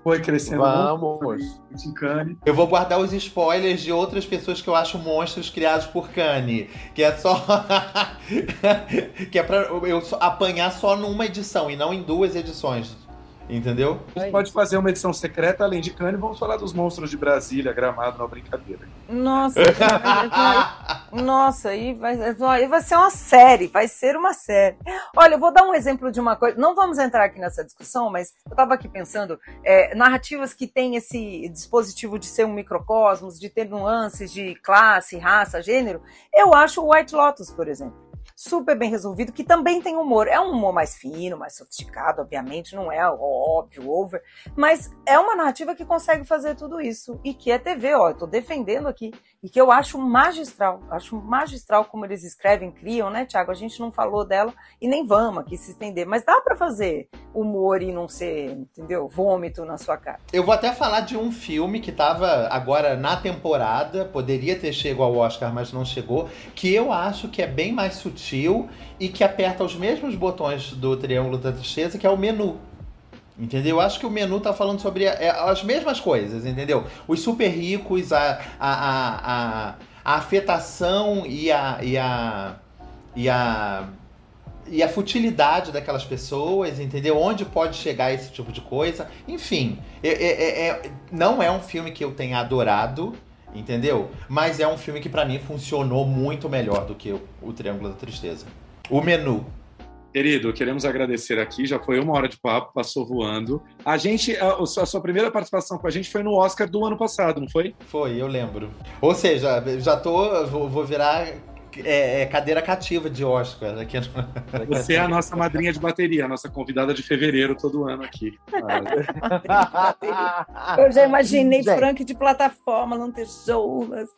foi crescendo Vamos. muito Cane. Eu vou guardar os spoilers de outras pessoas que eu acho monstros criados por Cane, que é só <laughs> que é para eu apanhar só numa edição e não em duas edições Entendeu? A gente pode fazer uma edição secreta, além de Cannes, vamos falar dos monstros de Brasília, gramado na brincadeira. Nossa, nossa, aí vai, aí vai ser uma série, vai ser uma série. Olha, eu vou dar um exemplo de uma coisa. Não vamos entrar aqui nessa discussão, mas eu estava aqui pensando, é, narrativas que têm esse dispositivo de ser um microcosmos, de ter nuances de classe, raça, gênero. Eu acho o White Lotus, por exemplo super bem resolvido, que também tem humor. É um humor mais fino, mais sofisticado, obviamente, não é óbvio, over, mas é uma narrativa que consegue fazer tudo isso e que é TV, ó, eu tô defendendo aqui e que eu acho magistral, acho magistral como eles escrevem, criam, né, Tiago? A gente não falou dela e nem vamos aqui se estender, mas dá para fazer humor e não ser, entendeu? Vômito na sua cara. Eu vou até falar de um filme que tava agora na temporada, poderia ter chegado ao Oscar, mas não chegou, que eu acho que é bem mais sutil e que aperta os mesmos botões do Triângulo da Tristeza, que é o menu. Entendeu? Eu acho que o menu tá falando sobre é, as mesmas coisas, entendeu? Os super ricos, a, a, a, a, afetação e a, e a. e a. e a futilidade daquelas pessoas, entendeu? Onde pode chegar esse tipo de coisa. Enfim, é, é, não é um filme que eu tenha adorado, entendeu? Mas é um filme que para mim funcionou muito melhor do que o Triângulo da Tristeza. O menu. Querido, queremos agradecer aqui. Já foi uma hora de papo, passou voando. A gente, a, a, sua primeira participação com a gente foi no Oscar do ano passado, não foi? Foi, eu lembro. Ou seja, já tô, vou, vou virar é, é, cadeira cativa de Oscar. Aqui Você é a nossa madrinha de bateria, a nossa convidada de fevereiro todo ano aqui. Eu já imaginei Gente. Frank de plataforma, não ter show. Mas...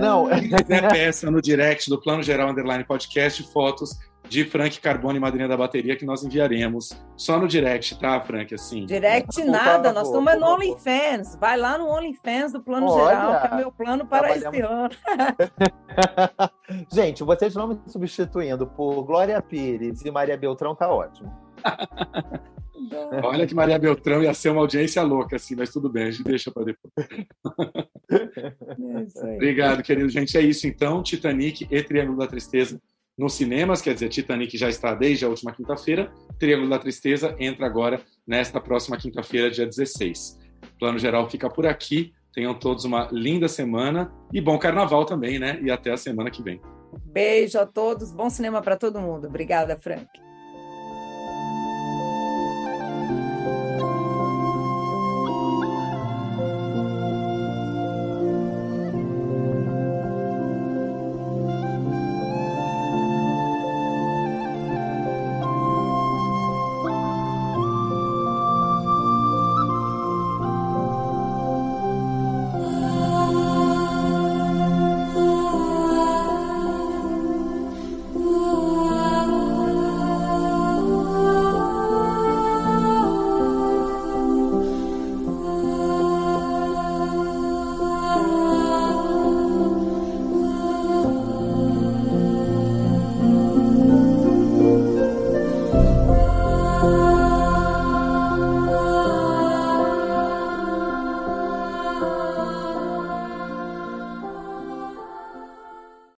Não, é peça no direct do Plano Geral Underline Podcast, fotos de Frank Carbone, madrinha da bateria, que nós enviaremos só no direct, tá, Frank? Assim. Direct nada, nós estamos no OnlyFans. Vai lá no OnlyFans do Plano Olha, Geral, que é meu plano para esse ano. <laughs> Gente, vocês não me substituindo por Glória Pires e Maria Beltrão, tá ótimo. <laughs> Olha que Maria Beltrão ia ser uma audiência louca, assim, mas tudo bem, a gente deixa para depois. É Obrigado, querido. Gente, é isso então. Titanic e Triângulo da Tristeza nos cinemas, quer dizer, Titanic já está desde a última quinta-feira, Triângulo da Tristeza entra agora nesta próxima quinta-feira, dia 16. O plano geral fica por aqui. Tenham todos uma linda semana e bom carnaval também, né? E até a semana que vem. Beijo a todos, bom cinema para todo mundo. Obrigada, Frank.